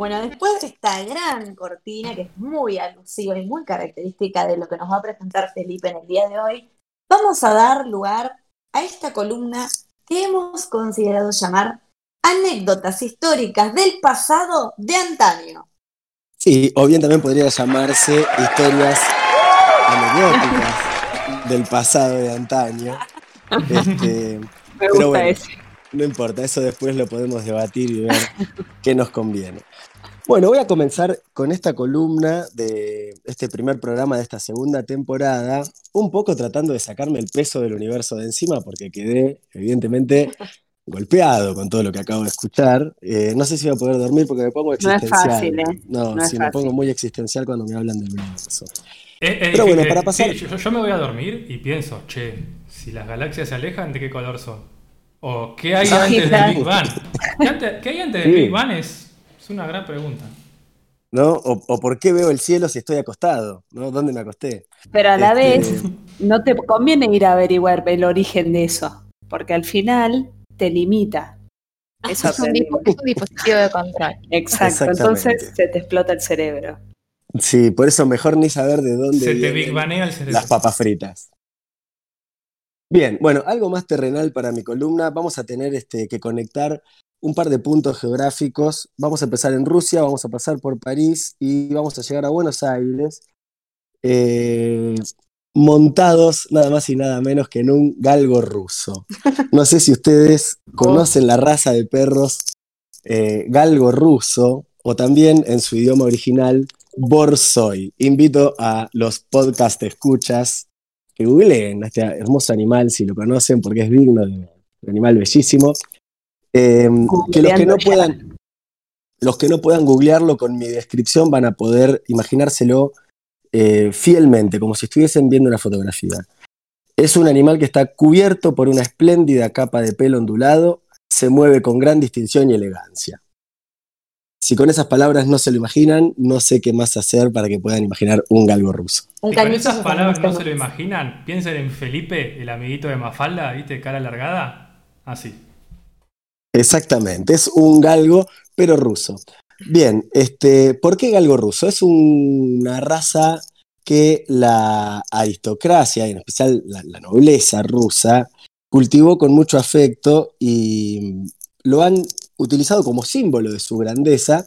Bueno, después de esta gran cortina, que es muy alusiva y muy característica de lo que nos va a presentar Felipe en el día de hoy, vamos a dar lugar a esta columna que hemos considerado llamar Anécdotas históricas del pasado de antaño. Sí, o bien también podría llamarse historias anecdóticas del pasado de antaño. Este, Me Pero gusta bueno. ese. no importa, eso después lo podemos debatir y ver qué nos conviene. Bueno, voy a comenzar con esta columna de este primer programa de esta segunda temporada, un poco tratando de sacarme el peso del universo de encima, porque quedé evidentemente golpeado con todo lo que acabo de escuchar. Eh, no sé si voy a poder dormir porque me pongo No es existencial. fácil, ¿eh? No, No es sí, me fácil. pongo muy existencial cuando me hablan del universo. Eh, eh, Pero bueno, eh, para pasar- sí, yo, yo me voy a dormir y pienso, che, si las galaxias se alejan, ¿de qué color son? ¿O qué hay antes del. Big Bang? ¿Qué, ante- qué hay antes del Sí. Big Bang? Es, es una gran pregunta. ¿No? O, o por qué veo el cielo si estoy acostado, ¿no? ¿Dónde me acosté? Pero a la Este, vez, no te conviene ir a averiguar el origen de eso, porque al final te limita. Eso Es un, es dispositivo de control. Exacto, entonces se te explota el cerebro. Sí, por eso mejor ni saber de dónde Se te Big el cerebro. las papas fritas. Bien, bueno, algo más terrenal para mi columna. Vamos a tener este, que conectar un par de puntos geográficos. Vamos a empezar en Rusia, vamos a pasar por París y vamos a llegar a Buenos Aires, eh, montados nada más y nada menos que en un galgo ruso. No sé si ustedes conocen la raza de perros eh, galgo ruso o también en su idioma original Borsoi. Invito a los podcast escuchas que googleen a este hermoso animal si lo conocen porque es digno de un animal bellísimo. Eh, que los que no puedan los que no puedan googlearlo con mi descripción van a poder imaginárselo eh, fielmente, como si estuviesen viendo una fotografía. Es un animal que está cubierto por una espléndida capa de pelo ondulado, se mueve con gran distinción y elegancia. Si con esas palabras no se lo imaginan, no sé qué más hacer para que puedan imaginar un galgo ruso. Y con esas palabras no se lo imaginan. Piensen en Felipe, el amiguito de Mafalda, ¿viste? Cara alargada. Así. Exactamente, es un galgo, pero ruso. Bien, este, ¿por qué galgo ruso? Es una raza que la aristocracia, y en especial la, la nobleza rusa, cultivó con mucho afecto y lo han utilizado como símbolo de su grandeza,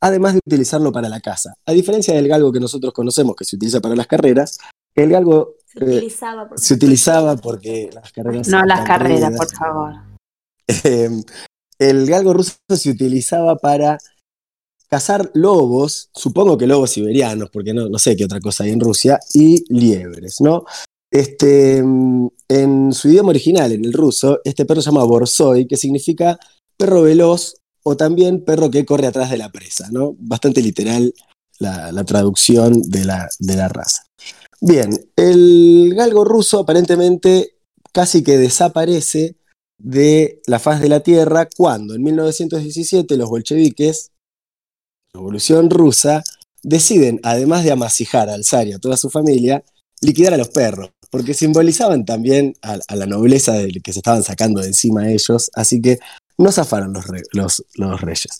además de utilizarlo para la caza. A diferencia del galgo que nosotros conocemos, que se utiliza para las carreras, el galgo Se eh, utilizaba. por se utilizaba porque las carreras... No las carreras, por favor. Eh, el galgo ruso se utilizaba para cazar lobos, supongo que lobos siberianos, porque no, no sé qué otra cosa hay en Rusia, y liebres, ¿no? Este, mm, en su idioma original, en el ruso, este perro se llama borsoi, que significa perro veloz o también perro que corre atrás de la presa, ¿no? Bastante literal la, traducción de la, de la raza. Bien, el galgo ruso aparentemente casi que desaparece de la faz de la Tierra cuando en 1917 los bolcheviques, Revolución Rusa, deciden, además de amasijar al zar y a toda su familia, liquidar a los perros, porque simbolizaban también a, a la nobleza del que se estaban sacando de encima ellos, así que no zafaron los, re- los- los reyes.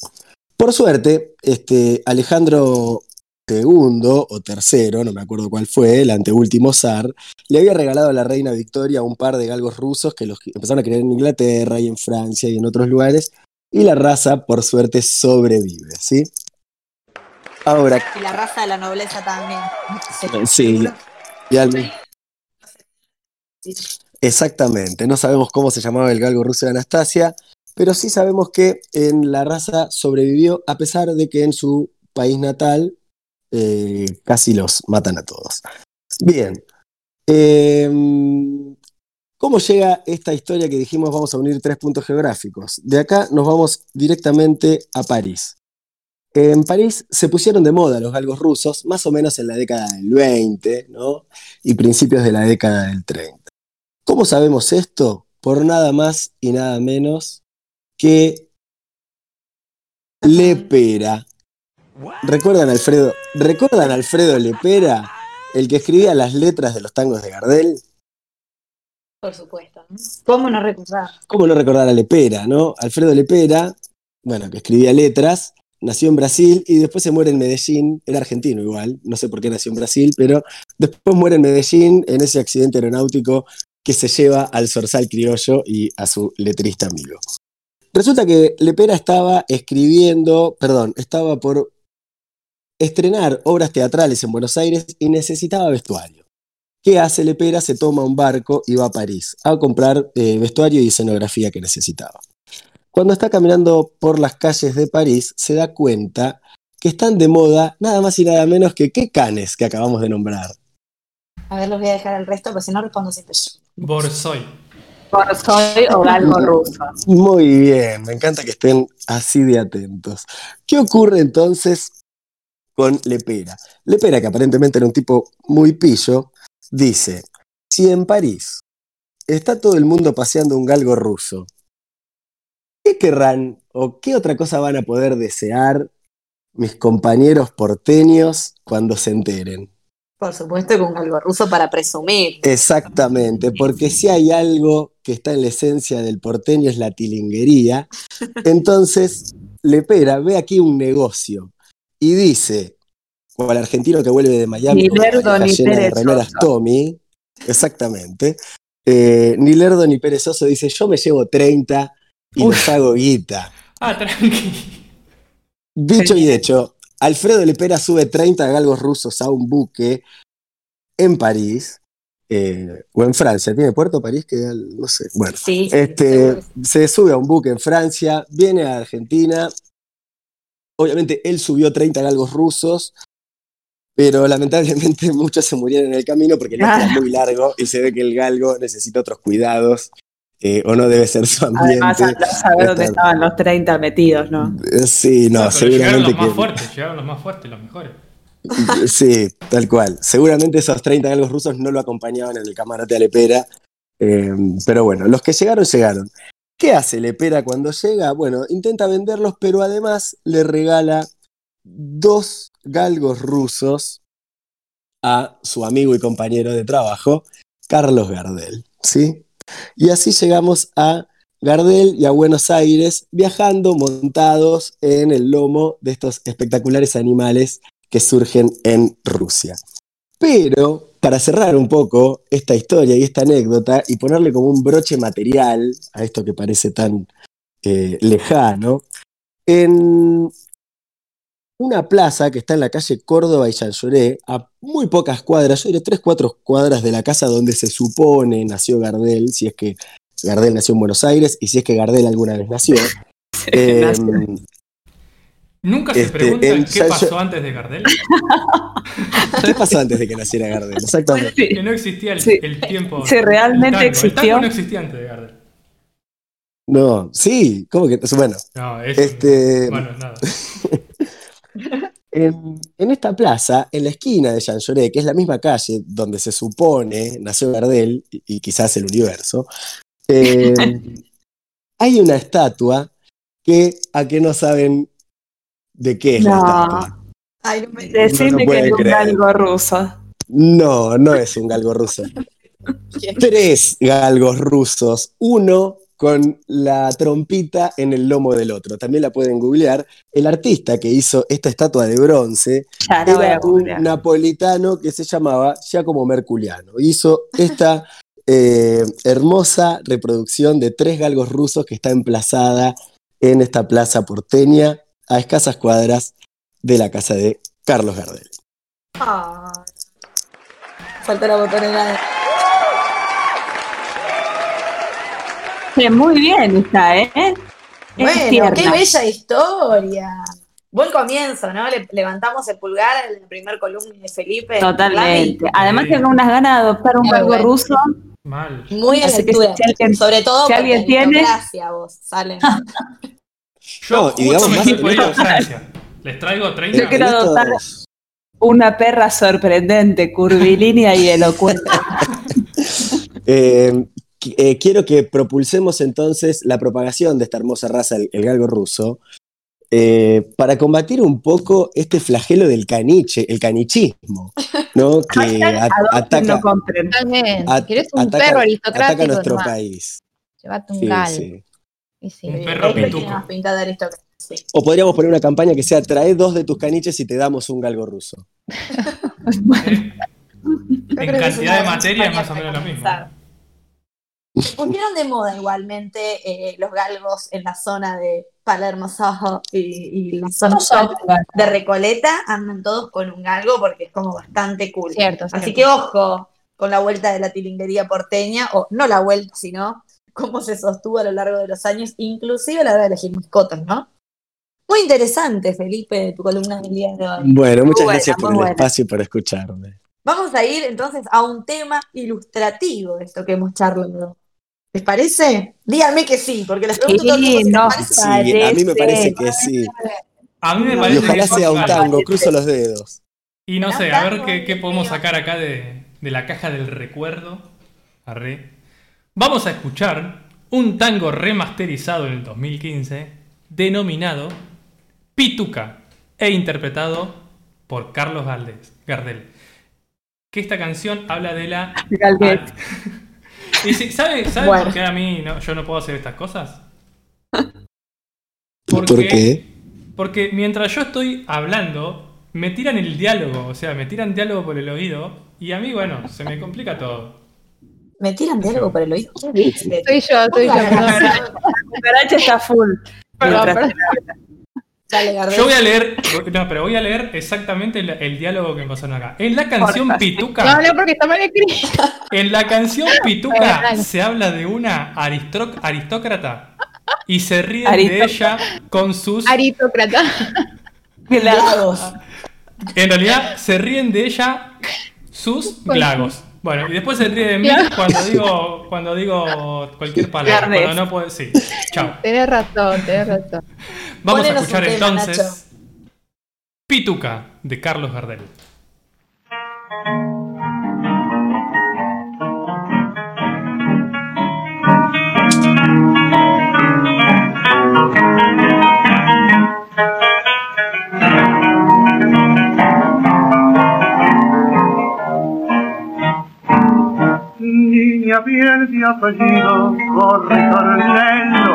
Por suerte, este, Alejandro II o tercero, no me acuerdo cuál fue, el anteúltimo zar, le había regalado a la reina Victoria un par de galgos rusos que los empezaron a criar en Inglaterra y en Francia y en otros lugares, y la raza, por suerte, sobrevive, ¿sí? Ahora, Y la raza de la nobleza también. sí, y al- exactamente, no sabemos cómo se llamaba el galgo ruso de Anastasia, pero sí sabemos que en la raza sobrevivió a pesar de que en su país natal eh, casi los matan a todos. Bien, em, ¿Cómo llega esta historia que dijimos vamos a unir tres puntos geográficos? De acá nos vamos directamente a París. En París se pusieron de moda los galgos rusos más o menos en la década del 20 ¿no? y principios de la década del 30. ¿Cómo sabemos esto? Por nada más y nada menos que Lepera. ¿Recuerdan a Alfredo? ¿Recuerdan a Alfredo Lepera? El que escribía las letras de los tangos de Gardel. Por supuesto. ¿no? ¿Cómo no recordar? ¿Cómo no recordar a Lepera, no? Alfredo Lepera, bueno, que escribía letras, nació en Brasil y después se muere en Medellín, era argentino igual, no sé por qué nació en Brasil, pero después muere en Medellín en ese accidente aeronáutico que se lleva al zorzal criollo y a su letrista amigo. Resulta que Lepera estaba escribiendo, perdón, estaba por estrenar obras teatrales en Buenos Aires y necesitaba vestuario. ¿Qué hace Lepera? Se toma un barco y va a París a comprar eh, vestuario y escenografía que necesitaba. Cuando está caminando por las calles de París, se da cuenta que están de moda nada más y nada menos que qué canes que acabamos de nombrar. A ver, los voy a dejar al resto, porque si no respondo siempre yo. Borsoi. Borsoi o galgo ruso. Muy bien, me encanta que estén así de atentos. ¿Qué ocurre entonces con Lepera? Lepera, que aparentemente era un tipo muy pillo, dice, si en París está todo el mundo paseando un galgo ruso, ¿qué querrán o qué otra cosa van a poder desear mis compañeros porteños cuando se enteren? Por supuesto que un galgo ruso para presumir. Exactamente, porque si hay algo que está en la esencia del porteño es la tilinguería. Entonces, Lepera ve aquí un negocio y dice, como el argentino que vuelve de Miami Ni con lerdo ni llena de remeras perezoso. Tommy, exactamente, Eh, ni lerdo ni perezoso dice, yo me llevo 30 y los hago guita. Ah, tranqui. Dicho y hecho, Alfredo Lepera sube 30 galgos rusos a un buque en París, eh, o en Francia, ¿tiene puerto París? Que no sé, bueno. Sí. Este, se sube a un buque en Francia, viene a Argentina. Obviamente él subió 30 galgos rusos, pero lamentablemente muchos se murieron en el camino porque el era muy largo y se ve que el galgo necesita otros cuidados eh, o no debe ser su ambiente. Además, saber dónde estaban los 30 metidos, ¿no? Eh, Sí, no, pero llegaron seguramente los más que. fuertes, llegaron los más fuertes, los mejores. Sí, tal cual. Seguramente esos 30 galgos rusos no lo acompañaban en el camarote a Lepera. eh, pero bueno, los que llegaron, llegaron. ¿Qué hace Lepera cuando llega? Bueno, intenta venderlos, pero además le regala dos galgos rusos a su amigo y compañero de trabajo, Carlos Gardel. ¿sí? Y así llegamos a Gardel y a Buenos Aires, viajando montados en el lomo de estos espectaculares animales que surgen en Rusia. Pero, para cerrar un poco esta historia y esta anécdota y ponerle como un broche material a esto que parece tan eh, lejano, en una plaza que está en la calle Córdoba y Chanchoré, a muy pocas cuadras, yo diré tres, cuatro cuadras de la casa donde se supone nació Gardel, si es que Gardel nació en Buenos Aires y si es que Gardel alguna vez nació. Eh, Nunca se Este, preguntan qué pasó antes de Gardel. ¿Qué pasó antes de que naciera Gardel? Exactamente. Sí. Que no existía el, Sí. el tiempo. Sí, realmente el tango. El existió. tango no existía antes de Gardel. No, sí, ¿cómo que? Bueno, No, eso. Este- Bueno, nada. en, en esta plaza, en la esquina de Jean Lloré, que es la misma calle donde se supone nació Gardel y, y quizás el universo, eh, hay una estatua que a que no saben de qué es la No. estatua. Ay, no me- Decime No que puede es un creer. algo ruso. No, no es un galgo ruso. Tres galgos rusos, uno con la trompita en el lomo del otro. También la pueden googlear. El artista que hizo esta estatua de bronce Ya no era un napolitano que se llamaba Giacomo Merculiano. Hizo esta eh, hermosa reproducción de tres galgos rusos que está emplazada en esta plaza porteña a escasas cuadras de la casa de Carlos Gardel. Ay. Falta la botonera. Muy bien está, ¿eh? Bueno, qué bella historia. Buen comienzo, ¿no? Le levantamos el pulgar en la primer columna de Felipe. Totalmente. Además Sí. tengo unas ganas de adoptar un bueno. ruso. Mal. Muy Así que altura. si alguien- Sobre todo si alguien en tiene- Gracias vos, sale. Yo No, y digamos me más- Francia. Les traigo 30. Yo quiero adoptar una perra sorprendente, curvilínea y elocuente. Eh, eh, quiero que propulsemos entonces la propagación de esta hermosa raza, el, el galgo ruso, eh, para combatir un poco este flagelo del caniche, el canichismo, ¿no? que Hashtag a- adopten, no ataca, at- ¿Querés un ataca- perro ataca aristocrático? nuestro Tomá, país. Llévate un Sí, gal. sí. Y sí. Un perro pituco. O podríamos poner una campaña que sea trae dos de tus caniches y te damos un galgo ruso. En cantidad de materia es más o menos lo mismo. Pusieron de moda igualmente eh, los galgos en la zona de Palermo Soho y, y la zona de Recoleta andan todos con un galgo porque es como bastante cool. Cierto, Así cierto. que ojo con la vuelta de la tilinguería porteña, o no la vuelta, sino cómo se sostuvo a lo largo de los años, inclusive a la hora de elegir mascotas, ¿no? Muy interesante, Felipe, tu columna del día de hoy. Bueno, muchas buena, gracias por el buena. espacio y por escucharme. Vamos a ir entonces a un tema ilustrativo de esto que hemos charlado. ¿Les parece? Díganme que sí, porque les pregunto todo el tiempo no. parece. Sí, a mí me parece Parece. que sí. A mí me Y parece ojalá que sea un tango, cruzo los dedos. Y no sé, a ver tango, qué, podemos sacar acá de, de la caja del recuerdo. Arre. Vamos a escuchar un tango remasterizado en el 2015 denominado Pituca e interpretado por Carlos Galdés, Gardel. Que esta canción habla de la... Galguet. Y sí, ¿Sabe, sabe Bueno. por qué a mí no- yo no puedo hacer estas cosas? ¿Por qué? Porque mientras yo estoy hablando, me tiran el diálogo, o sea, me tiran diálogo por el oído y a mí, bueno, se me complica todo. me tiran de algo por el oído. Soy yo, soy yo. La cucaracha está full. Perdón. Dale, Gardel. Yo voy a leer, no, pero voy a leer exactamente el, el diálogo que me pasaron acá. En la canción Porfa. Pituca, No, no, porque está mal escrito. en la canción Pituca se habla de una aristro- aristócrata y se ríen de ella con sus Aristócrata. Glagos. En realidad se ríen de ella sus glagos. Bueno, y después se ríe de mí cuando digo cuando digo cualquier palabra. Cuando no puedo. Sí. Chao. Tenés razón, tenés razón. Vamos a Ponenos escuchar un tema, entonces Nacho. Pituca de Carlos Gardel. Niña bien de apellido, corre Cornelio,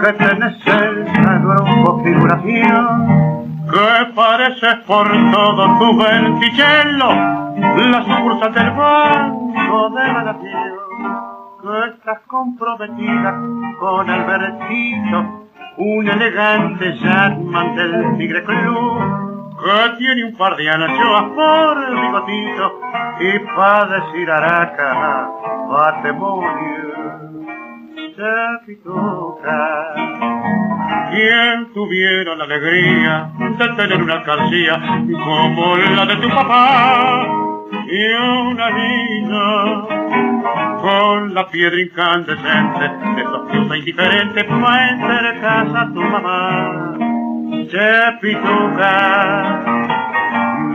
que tenés el nuevo figuración, que pareces por todo tu verticello, la sucursal del banco de la nación, que estás comprometida con Albertito, un elegante Jackman del Tigre Club, que tiene un par de anchoas por bigotito y pa' decir araca, patrimonio se pituca. Quien tuviera la alegría de tener una alcancía como la de tu papá y un anillo con la piedra incandescente de que usa indiferente pa' entrar casa a tu mamá. Che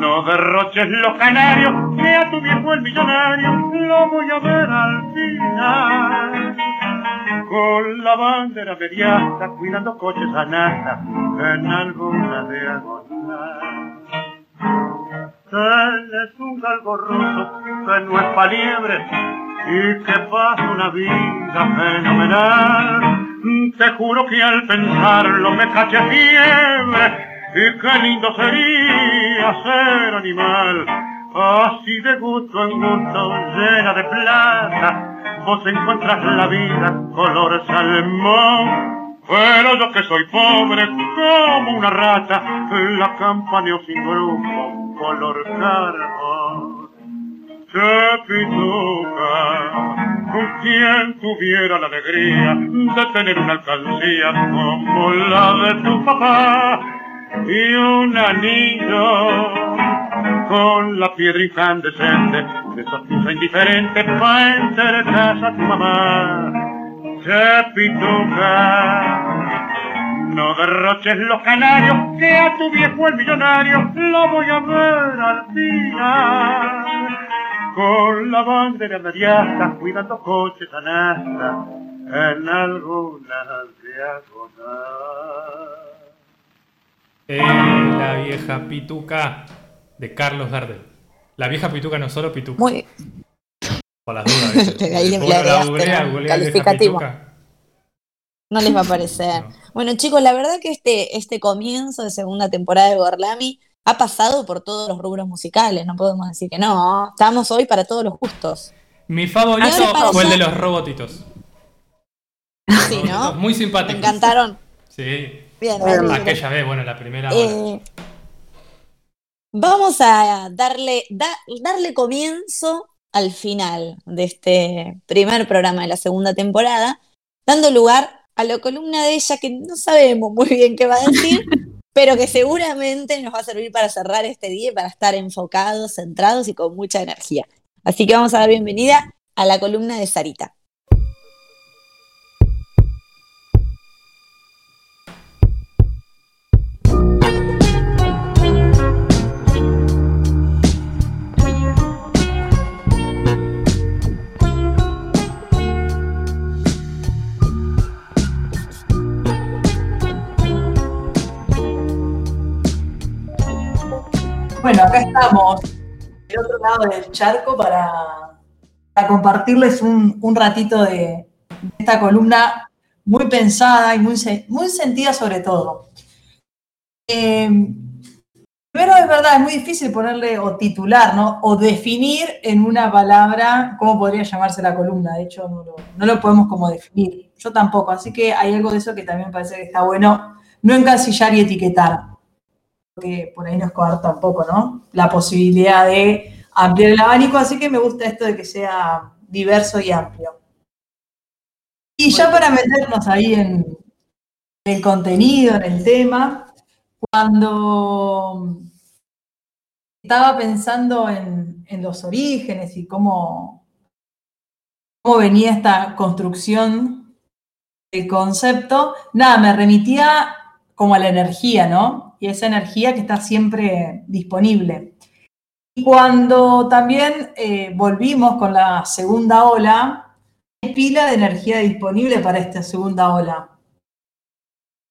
no derroches los canarios, que a tu viejo el millonario lo voy a ver al final. Con la bandera mediasta, cuidando coches a nata, en alguna diagonal. Tenés un galgo ruso que no es pa' liebre y que pasa una vida fenomenal. Te juro que al pensarlo me caché fiebre y qué lindo sería ser animal. Así de gusto en gusto, llena de plata, vos encuentras la vida color salmón. Pero yo que soy pobre como una rata, la campaneo sin grupo, color carbón. Se pituca, quien tuviera la alegría de tener una alcancía como la de tu papá y un anillo con la piedra incandescente de esa pieza indiferente pa' casa a tu mamá. Se pituca, no derroches los canarios, que a tu viejo el millonario lo voy a ver al final. Con la bandera mediasta, cuidando coches a nasta, en alguna diagonal. Eh, la vieja Pituca de Carlos Gardel. La vieja Pituca no solo Pituca. Muy, Por las dudas. ¿no? googlea vieja Calificativo. Pituca. no les va a parecer. No. Bueno, chicos, la verdad que este, este comienzo de segunda temporada de Gorlami ha pasado por todos los rubros musicales, no podemos decir que no. Estamos hoy para todos los gustos. Mi favorito fue el de los robotitos. Sí, Robotitos ¿no? Muy Me simpáticos. encantaron. Sí. Bien. Aquella vez, bueno, la primera. hora. Vamos a darle, da- darle comienzo al final de este primer programa de la segunda temporada, dando lugar a la columna de ella que no sabemos muy bien qué va a decir, pero que seguramente nos va a servir para cerrar este día y para estar enfocados, centrados y con mucha energía. Así que vamos a dar bienvenida a la columna de Sarita. Bueno, acá estamos, del otro lado del charco, para, compartirles un, ratito de, esta columna muy pensada y muy, se- muy sentida sobre todo. Eh, Primero es verdad, es muy difícil ponerle o titular, ¿no? O definir en una palabra cómo podría llamarse la columna. De hecho, no lo, podemos como definir. Yo tampoco. Así que hay algo de eso que también parece que está bueno no encasillar y etiquetar. Porque por ahí nos coarta un poco, ¿no? La posibilidad de ampliar el abanico. Así que me gusta esto de que sea diverso y amplio. Y ya para meternos ahí en el contenido, en el tema, cuando estaba pensando en, en los orígenes y cómo, cómo venía esta construcción del concepto, nada, me remitía como a la energía, ¿no? Y esa energía que está siempre disponible. Y cuando también eh, volvimos con la segunda ola, hay pila de energía disponible para esta segunda ola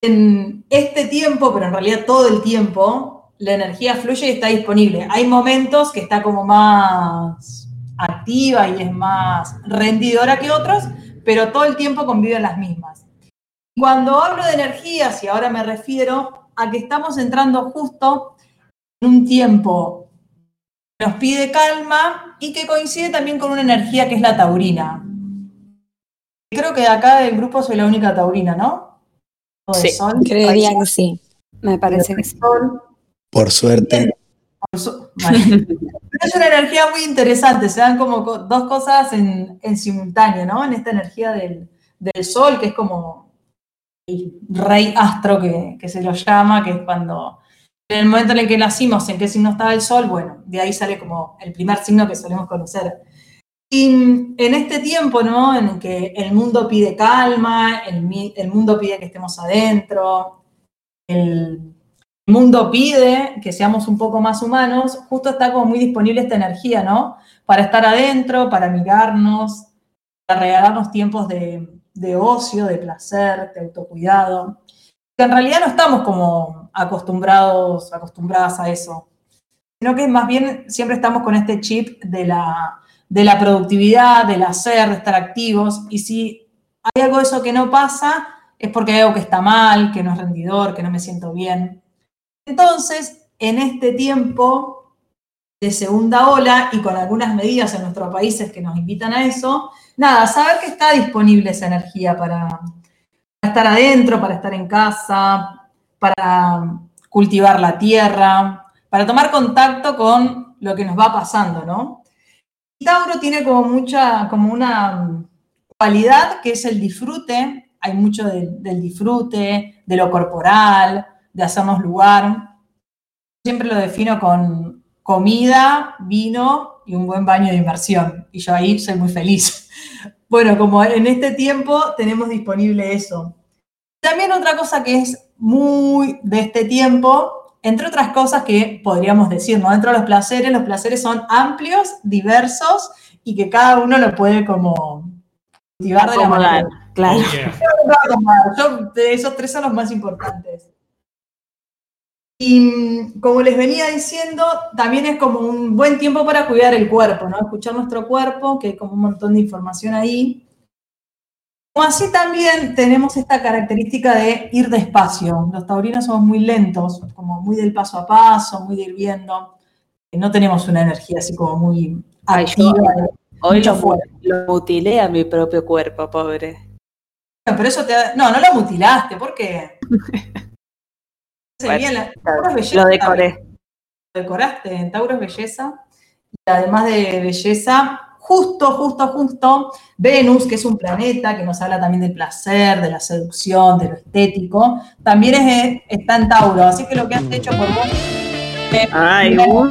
en este tiempo, pero en realidad todo el tiempo, la energía fluye y está disponible. Hay momentos que está como más activa y es más rendidora que otros, pero todo el tiempo conviven las mismas. Cuando hablo de energías, y ahora me refiero a que estamos entrando justo en un tiempo que nos pide calma y que coincide también con una energía que es la taurina. Creo que de acá del grupo soy la única taurina, ¿no? Sí, sol. creería que sí. Me parece que sí. Por suerte. Por su- Vale. Pero es una energía muy interesante, se dan como co- dos cosas en, en simultáneo, ¿no? En esta energía del, del sol, que es como rey astro que, se lo llama, que es cuando, en el momento en el que nacimos, en qué signo estaba el sol, bueno, de ahí sale como el primer signo que solemos conocer. Y en este tiempo, ¿no? En el que el mundo pide calma, el, el mundo pide que estemos adentro, el mundo pide que seamos un poco más humanos, justo está como muy disponible esta energía, ¿no? Para estar adentro, para mirarnos, para regalarnos tiempos de, de ocio, de placer, de autocuidado. Que en realidad no estamos como acostumbrados, acostumbradas a eso, sino que más bien siempre estamos con este chip de la, de la productividad, del hacer, de estar activos, y si hay algo de eso que no pasa, es porque hay algo que está mal, que no es rendidor, que no me siento bien. Entonces, en este tiempo de segunda ola y con algunas medidas en nuestros países que nos invitan a eso, nada, saber que está disponible esa energía para, estar adentro, para estar en casa, para cultivar la tierra, para tomar contacto con lo que nos va pasando, ¿no? Tauro tiene como mucha, como una cualidad que es el disfrute, hay mucho de- del disfrute, de lo corporal, de hacernos lugar. Siempre lo defino con comida, vino y un buen baño de inmersión. Y yo ahí soy muy feliz. Bueno, como en este tiempo tenemos disponible eso. También otra cosa que es muy de este tiempo, entre otras cosas que podríamos decir, ¿no? Dentro de los placeres, los placeres son amplios, diversos y que cada uno lo puede como cultivar de la manera. claro. Yeah. Yo, esos tres son los más importantes. Y mm, como les venía diciendo, también es como un buen tiempo para cuidar el cuerpo, ¿no? Escuchar nuestro cuerpo, que hay como un montón de información ahí. Como así también tenemos esta característica de ir despacio. Los taurinos somos muy lentos, como muy del paso a paso, muy de ir viendo. No tenemos una energía así como muy Ay, yo- activa. de- Hoy lo, mutilé a mi propio cuerpo, pobre. Bueno, pero eso te No, no lo mutilaste, ¿por qué? Bueno, la- belleza Lo decoré. Lo decoraste, en Tauro es belleza. Y además de belleza, justo, justo, justo, Venus, que es un planeta que nos habla también del placer, de la seducción, de lo estético, también es- está en Tauro. Así que lo que has hecho por vos. Ay, No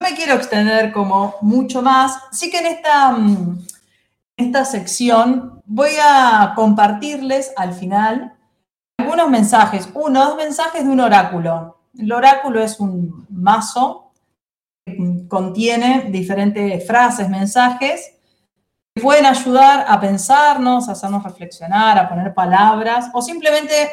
me quiero extender como mucho más. Sí que en esta, mm, esta sección voy a compartirles al final algunos mensajes. Uno, dos mensajes de un oráculo. El oráculo es un mazo que contiene diferentes frases, mensajes que pueden ayudar a pensarnos, a hacernos reflexionar, a poner palabras o simplemente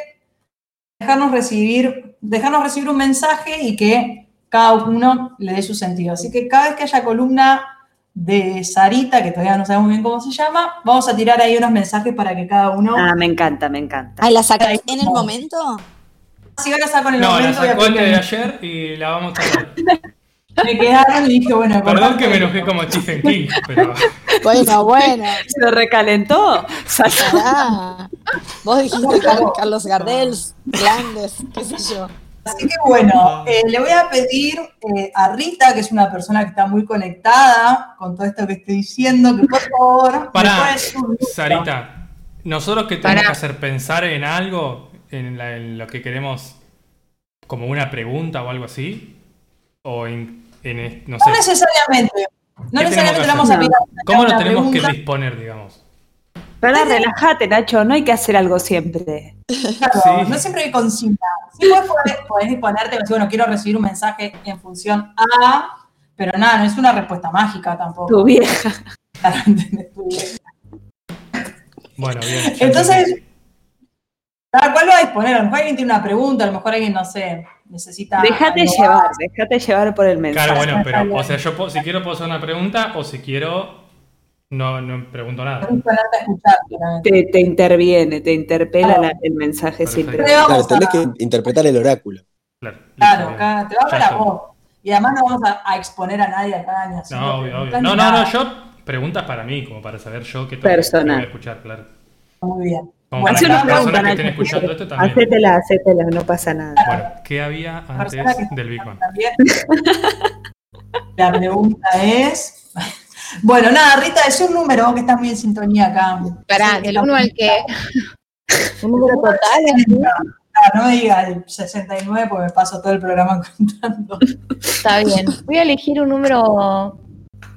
dejarnos recibir, dejarnos recibir un mensaje y que cada uno le dé su sentido. Así que cada vez que haya columna de Sarita, que todavía no sabemos bien cómo se llama. Vamos a tirar ahí unos mensajes para que cada uno. Ah, me encanta, me encanta. Ay, ¿la sacas en el momento? Si ahora saco en el No, la momento. voy a sacó antes de ayer y la vamos a sacar. Me quedaron y dije, bueno, Perdón que me enojé como Stephen King, pero. Bueno, bueno. ¿Se recalentó? Vos dijiste Car- Carlos Gardel, Glandes, qué sé yo. Así que bueno, eh, le voy a pedir eh, a Rita, que es una persona que está muy conectada con todo esto que estoy diciendo, que por favor Pará. Sarita, nosotros que tenemos Pará. que hacer pensar en algo, en, la- en lo que queremos, como una pregunta o algo así, o en, no No sé, necesariamente. No ¿Qué necesariamente le tenemos vamos a pedir ¿cómo nos tenemos que disponer, digamos? Pero relájate, Nacho, no hay que hacer algo siempre. Claro, Sí. no siempre hay consigna. Sí puedes, poner- podés disponerte, decir, bueno, quiero recibir un mensaje en función a, pero nada, no es una respuesta mágica tampoco. Tu vieja. Claro, ¿entendés? Tu vieja. Bueno, bien. Entonces, entendí. ¿a cuál va a disponer? A lo mejor alguien tiene una pregunta, a lo mejor alguien, no sé, necesita. Déjate llevar, déjate llevar por el mensaje. Claro, bueno, pero, o sea, yo puedo- si quiero puedo hacer una pregunta, o si quiero, no, no pregunto nada. Te, te interviene, te interpela la- el mensaje vamos Claro, tenés que interpretar el oráculo. Claro, Claro, acá te va a Ya hablar a estoy. vos. Y además no vamos a, a exponer a nadie acá ni así. No, obvio, obvio. No, no, no, yo preguntas para mí, como para saber yo qué tengo que- Personal. que voy a escuchar, claro. Muy bien. Como Bueno, para las personas que estén escuchando esto también. Hacétela, hacétela, no pasa nada. Bueno, ¿qué había antes Persona del Big Bang? La pregunta es. Bueno, nada, Rita, es un número que estás muy en sintonía acá. Pará, Sí, del está- 1 al que. Un número total. No, no me diga el 69 porque me paso todo el programa contando. Está bien. Voy a elegir un número,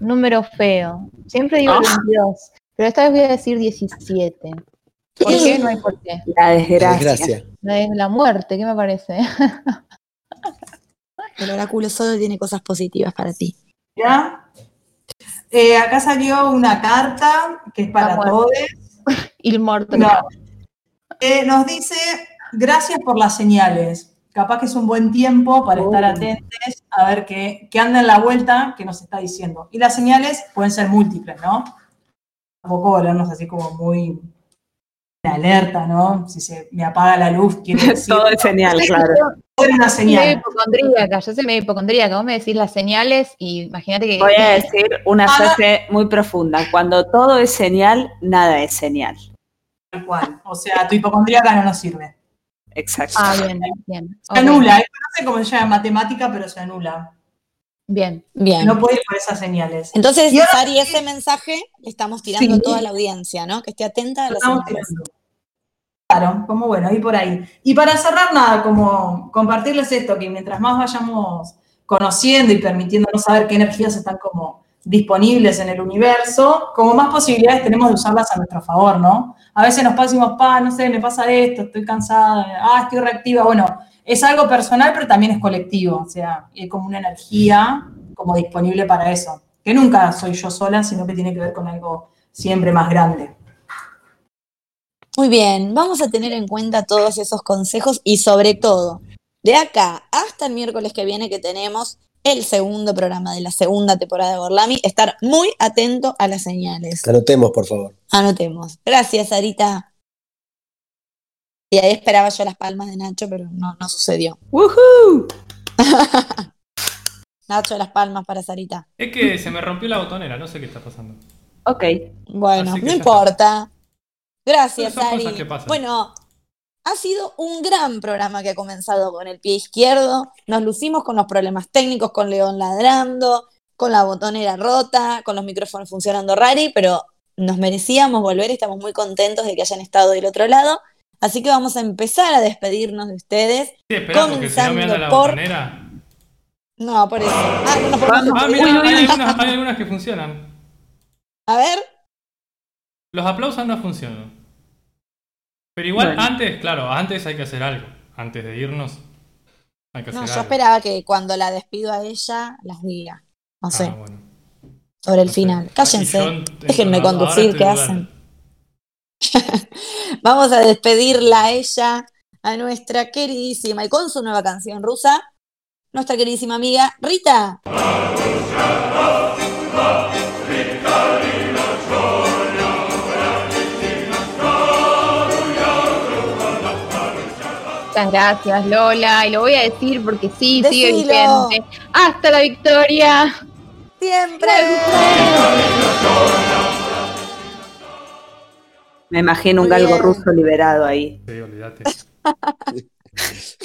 número feo. Siempre digo el 22, pero esta vez voy a decir 17. ¿Por qué? No hay por qué. La desgracia. Desgracia. La, es la muerte, ¿qué me parece? El oráculo solo tiene cosas positivas para ti. ¿Ya? Eh, acá salió una carta que es para todos. Il morto. No. Eh, nos dice, gracias por las señales. Capaz que es un buen tiempo para estar Oh. atentos a ver qué, qué anda en la vuelta que nos está diciendo. Y las señales pueden ser múltiples, ¿no? Tampoco volvernos así como muy en alerta, ¿no? Si se me apaga la luz, quiere decir Todo es señal, claro. Era una Yo soy medio señal. hipocondríaca, yo soy medio hipocondríaca. Vos me decís las señales y imagínate que. Voy a decir una Ah. frase muy profunda. Cuando todo es señal, nada es señal. Tal cual. O sea, tu hipocondríaca no nos sirve. Exacto. Ah, bien, bien. Se anula. ¿eh? No sé cómo se llama en matemática, pero se anula. Bien. Bien. No puede ir por esas señales. Entonces, Sari, ese mensaje le estamos tirando Sí. a toda la audiencia, ¿no? Que esté atenta a las Estamos señales. tirando. Claro, como bueno, ahí por ahí. Y para cerrar, nada, como compartirles esto, que mientras más vayamos conociendo y permitiéndonos saber qué energías están como disponibles en el universo, como más posibilidades tenemos de usarlas a nuestro favor, ¿no? A veces nos pasamos, pa, no sé, me pasa esto, estoy cansada, ah, estoy reactiva. Bueno, es algo personal, pero también es colectivo, o sea, hay como una energía como disponible para eso, que nunca soy yo sola, sino que tiene que ver con algo siempre más grande. Muy bien, vamos a tener en cuenta todos esos consejos y sobre todo, de acá hasta el miércoles que viene que tenemos el segundo programa de la segunda temporada de Borlami, estar muy atento a las señales. Anotemos, por favor. Anotemos. Gracias, Sarita. Y ahí esperaba yo las palmas de Nacho, pero no, no sucedió. ¡Woohoo! Nacho, las palmas para Sarita. Es que se me rompió la botonera, no sé qué está pasando. Ok. Bueno, no importa. Gracias, pasan. Bueno, ha sido un gran programa que ha comenzado con el pie izquierdo. Nos lucimos con los problemas técnicos, con León ladrando, con la botonera rota, con los micrófonos funcionando rari, pero nos merecíamos volver. Estamos muy contentos de que hayan estado del otro lado. Así que vamos a empezar a despedirnos de ustedes. Sí, espera, si no la Comenzando por- botonera. No, por eso. Ah, no podemos Ah, despedir. mira, hay algunas, hay algunas que funcionan. A ver. Los aplausos no funcionan. Pero igual Bueno. antes, claro, antes hay que hacer algo. Antes de irnos, hay que hacer No, yo algo. esperaba que cuando la despido a ella, las diga. No sé. Ah, bueno. sobre el No sé. final. Cállense. yo Déjenme conducir, ¿qué hacen? Vamos a despedirla a ella, a nuestra queridísima y con su nueva canción rusa, nuestra queridísima amiga Rita. Muchas gracias, Lola. Y lo voy a decir porque sí, sigue vigente. ¡Hasta la victoria! Siempre. Me imagino un galgo ruso liberado ahí. Sí, olvídate.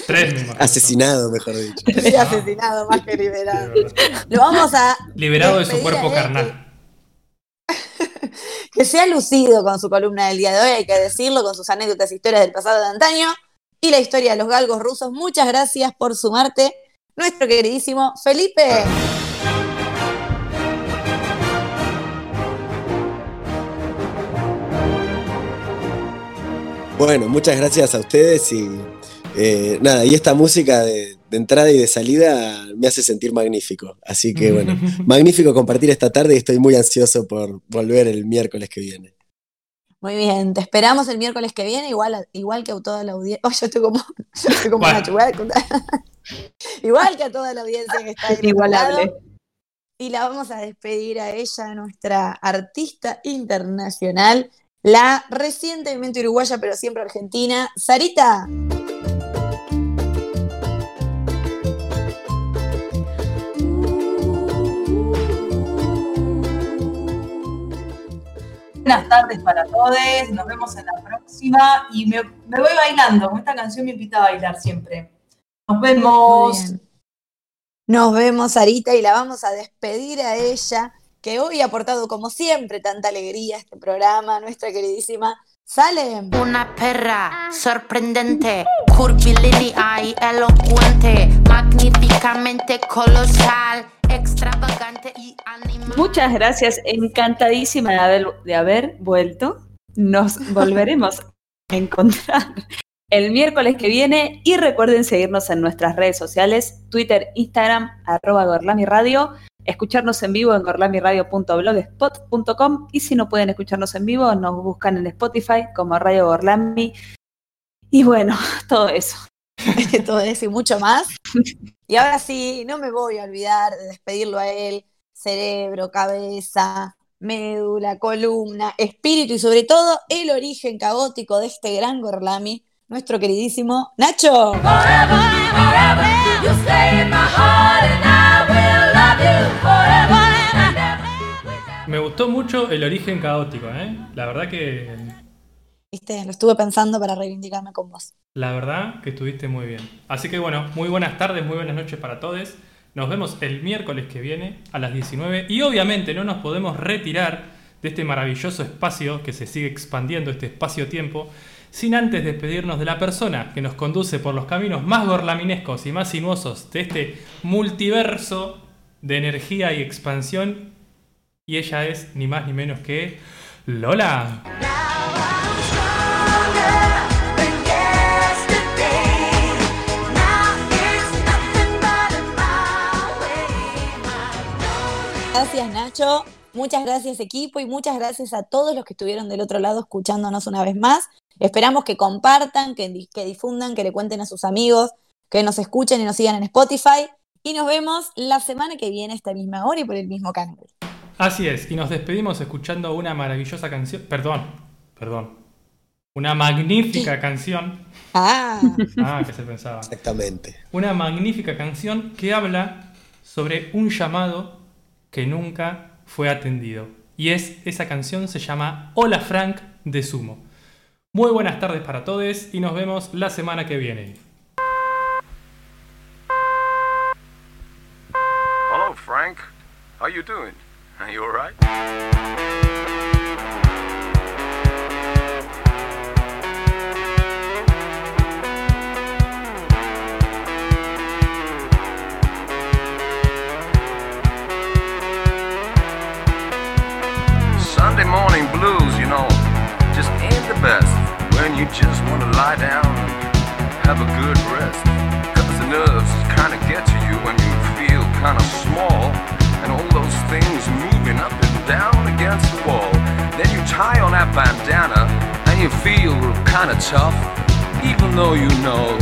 Tres, me imagino. Asesinado, mejor dicho. Sí, asesinado más que liberado. Sí. Lo vamos a Liberado de su cuerpo carnal. que se ha lucido con su columna del día de hoy, hay que decirlo, con sus anécdotas e historias del pasado de antaño y la historia de los galgos rusos. Muchas gracias por sumarte, nuestro queridísimo Felipe. Bueno, muchas gracias a ustedes y eh, nada, y esta música de, de entrada y de salida me hace sentir magnífico. Así que bueno, magnífico compartir esta tarde y estoy muy ansioso por volver el miércoles que viene. Muy bien, te esperamos el miércoles que viene, igual, igual que a toda la audiencia. Oh, yo estoy como, yo estoy como Bueno. Nacho, voy a contar. igual que a toda la audiencia que está ahí Inigualable. Y la vamos a despedir a ella, nuestra artista internacional, la recientemente uruguaya, pero siempre argentina, Sarita. Buenas tardes para todos, nos vemos en la próxima y me, me voy bailando, esta canción me invita a bailar siempre. Nos vemos. Nos vemos, Sarita, y la vamos a despedir a ella, que hoy ha aportado, como siempre, tanta alegría a este programa, nuestra queridísima Salem. Una perra sorprendente, curvilínea y elocuente, magníficamente colosal, extravagante y animal. Muchas gracias, encantadísima de haber, de haber vuelto. Nos volveremos a encontrar el miércoles que viene y recuerden seguirnos en nuestras redes sociales, Twitter, Instagram, arroba Gorlami Radio, escucharnos en vivo en gorlamiradio.blogspot.com y si no pueden escucharnos en vivo, nos buscan en Spotify como Radio Gorlami. Y bueno, todo eso. todo eso y mucho más. Y ahora sí, no me voy a olvidar de despedirlo a él. Cerebro, cabeza, médula, columna, espíritu y sobre todo el origen caótico de este gran Gorlami, nuestro queridísimo Nacho. Me gustó mucho el origen caótico, ¿eh? La verdad que. Viste, lo estuve pensando para reivindicarme con vos. La verdad que estuviste muy bien. Así que bueno, muy buenas tardes, muy buenas noches para todos. Nos vemos el miércoles que viene a las 19 y obviamente no nos podemos retirar de este maravilloso espacio que se sigue expandiendo, este espacio-tiempo, sin antes despedirnos de la persona que nos conduce por los caminos más gorlaminescos y más sinuosos de este multiverso de energía y expansión. Y ella es ni más ni menos que Lola. Gracias Nacho, muchas gracias equipo y muchas gracias a todos los que estuvieron del otro lado escuchándonos una vez más. Esperamos que compartan, que, di- que difundan, que le cuenten a sus amigos, que nos escuchen y nos sigan en Spotify. Y nos vemos la semana que viene a esta misma hora y por el mismo canal. Así es, y nos despedimos escuchando una maravillosa canción. Perdón, perdón. Una magnífica canción. Ah, Ah, que se pensaba. Exactamente. Una magnífica canción que habla sobre un llamado que nunca fue atendido. Y es esa canción se llama Hola Frank de Sumo. Muy buenas tardes para todos y nos vemos la semana que viene. Frank. How you doing? Are you alright? Sunday morning blues, you know, just ain't the best when you just want to lie down and have a good rest. Cause the nerves kind of get you kind of small and all those things moving up and down against the wall. Then you tie on that bandana and you feel kind of tough, even though you know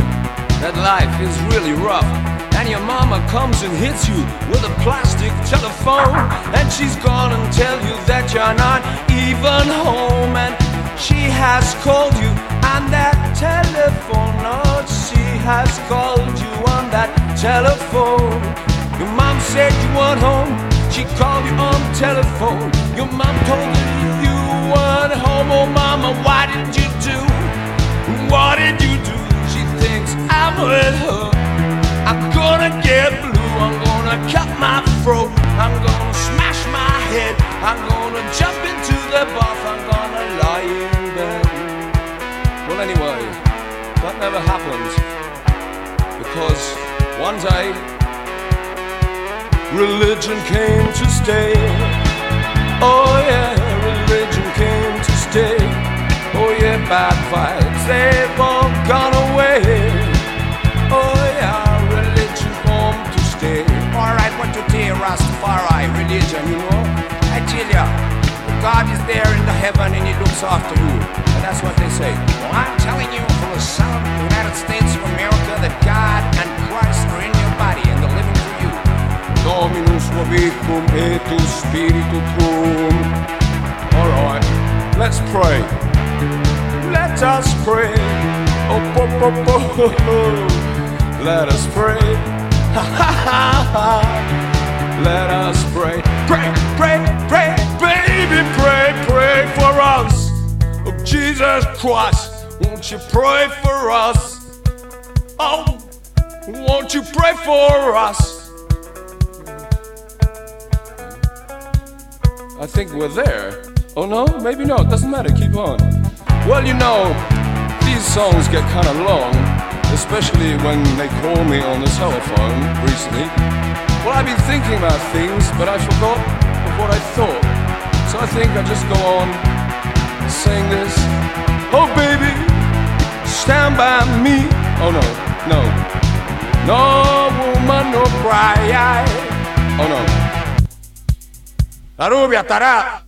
that life is really rough. And your mama comes and hits you with a plastic telephone. And she's gonna tell you that you're not even home. And she has called you on that telephone. Oh, she has called you on that telephone. Your mom said you weren't home. She called you on the telephone. Your mom told you you weren't home. Oh, mama, why did you do? What did you do? She thinks I'm with her. I'm gonna get blue. I'm gonna cut my throat. I'm gonna smash my head. I'm gonna jump into the bath. I'm gonna lie in bed. Well, anyway, that never happened. Because one day, religion came to stay. Oh, yeah, religion came to stay. Oh, yeah, bad vibes, they've all gone away. Oh, yeah, religion come to stay. Alright, what to tell Rastafari religion, you know? I tell ya, God is there in the heaven and he looks after you. And that's what they say. Well, I'm telling you from the son of the United States of America that God and Dominus vobiscum et spiritu tuum. Alright, let's pray. Let us pray. Oh, po, po, po. Let us pray. Ha, ha, ha, ha. Let us pray. Pray, pray, pray, baby, pray, pray for us. Oh, Jesus Christ, won't you pray for us? Oh, won't you pray for us? I think we're there. Oh no, maybe not. Doesn't matter. Keep on. Well, you know, these songs get kind of long, especially when they call me on the telephone recently. Well, I've been thinking about things, but I forgot what I thought. So I think I just go on saying this. Oh, baby, stand by me. Oh no, no, no woman, no cry. Oh no. La rubia estará.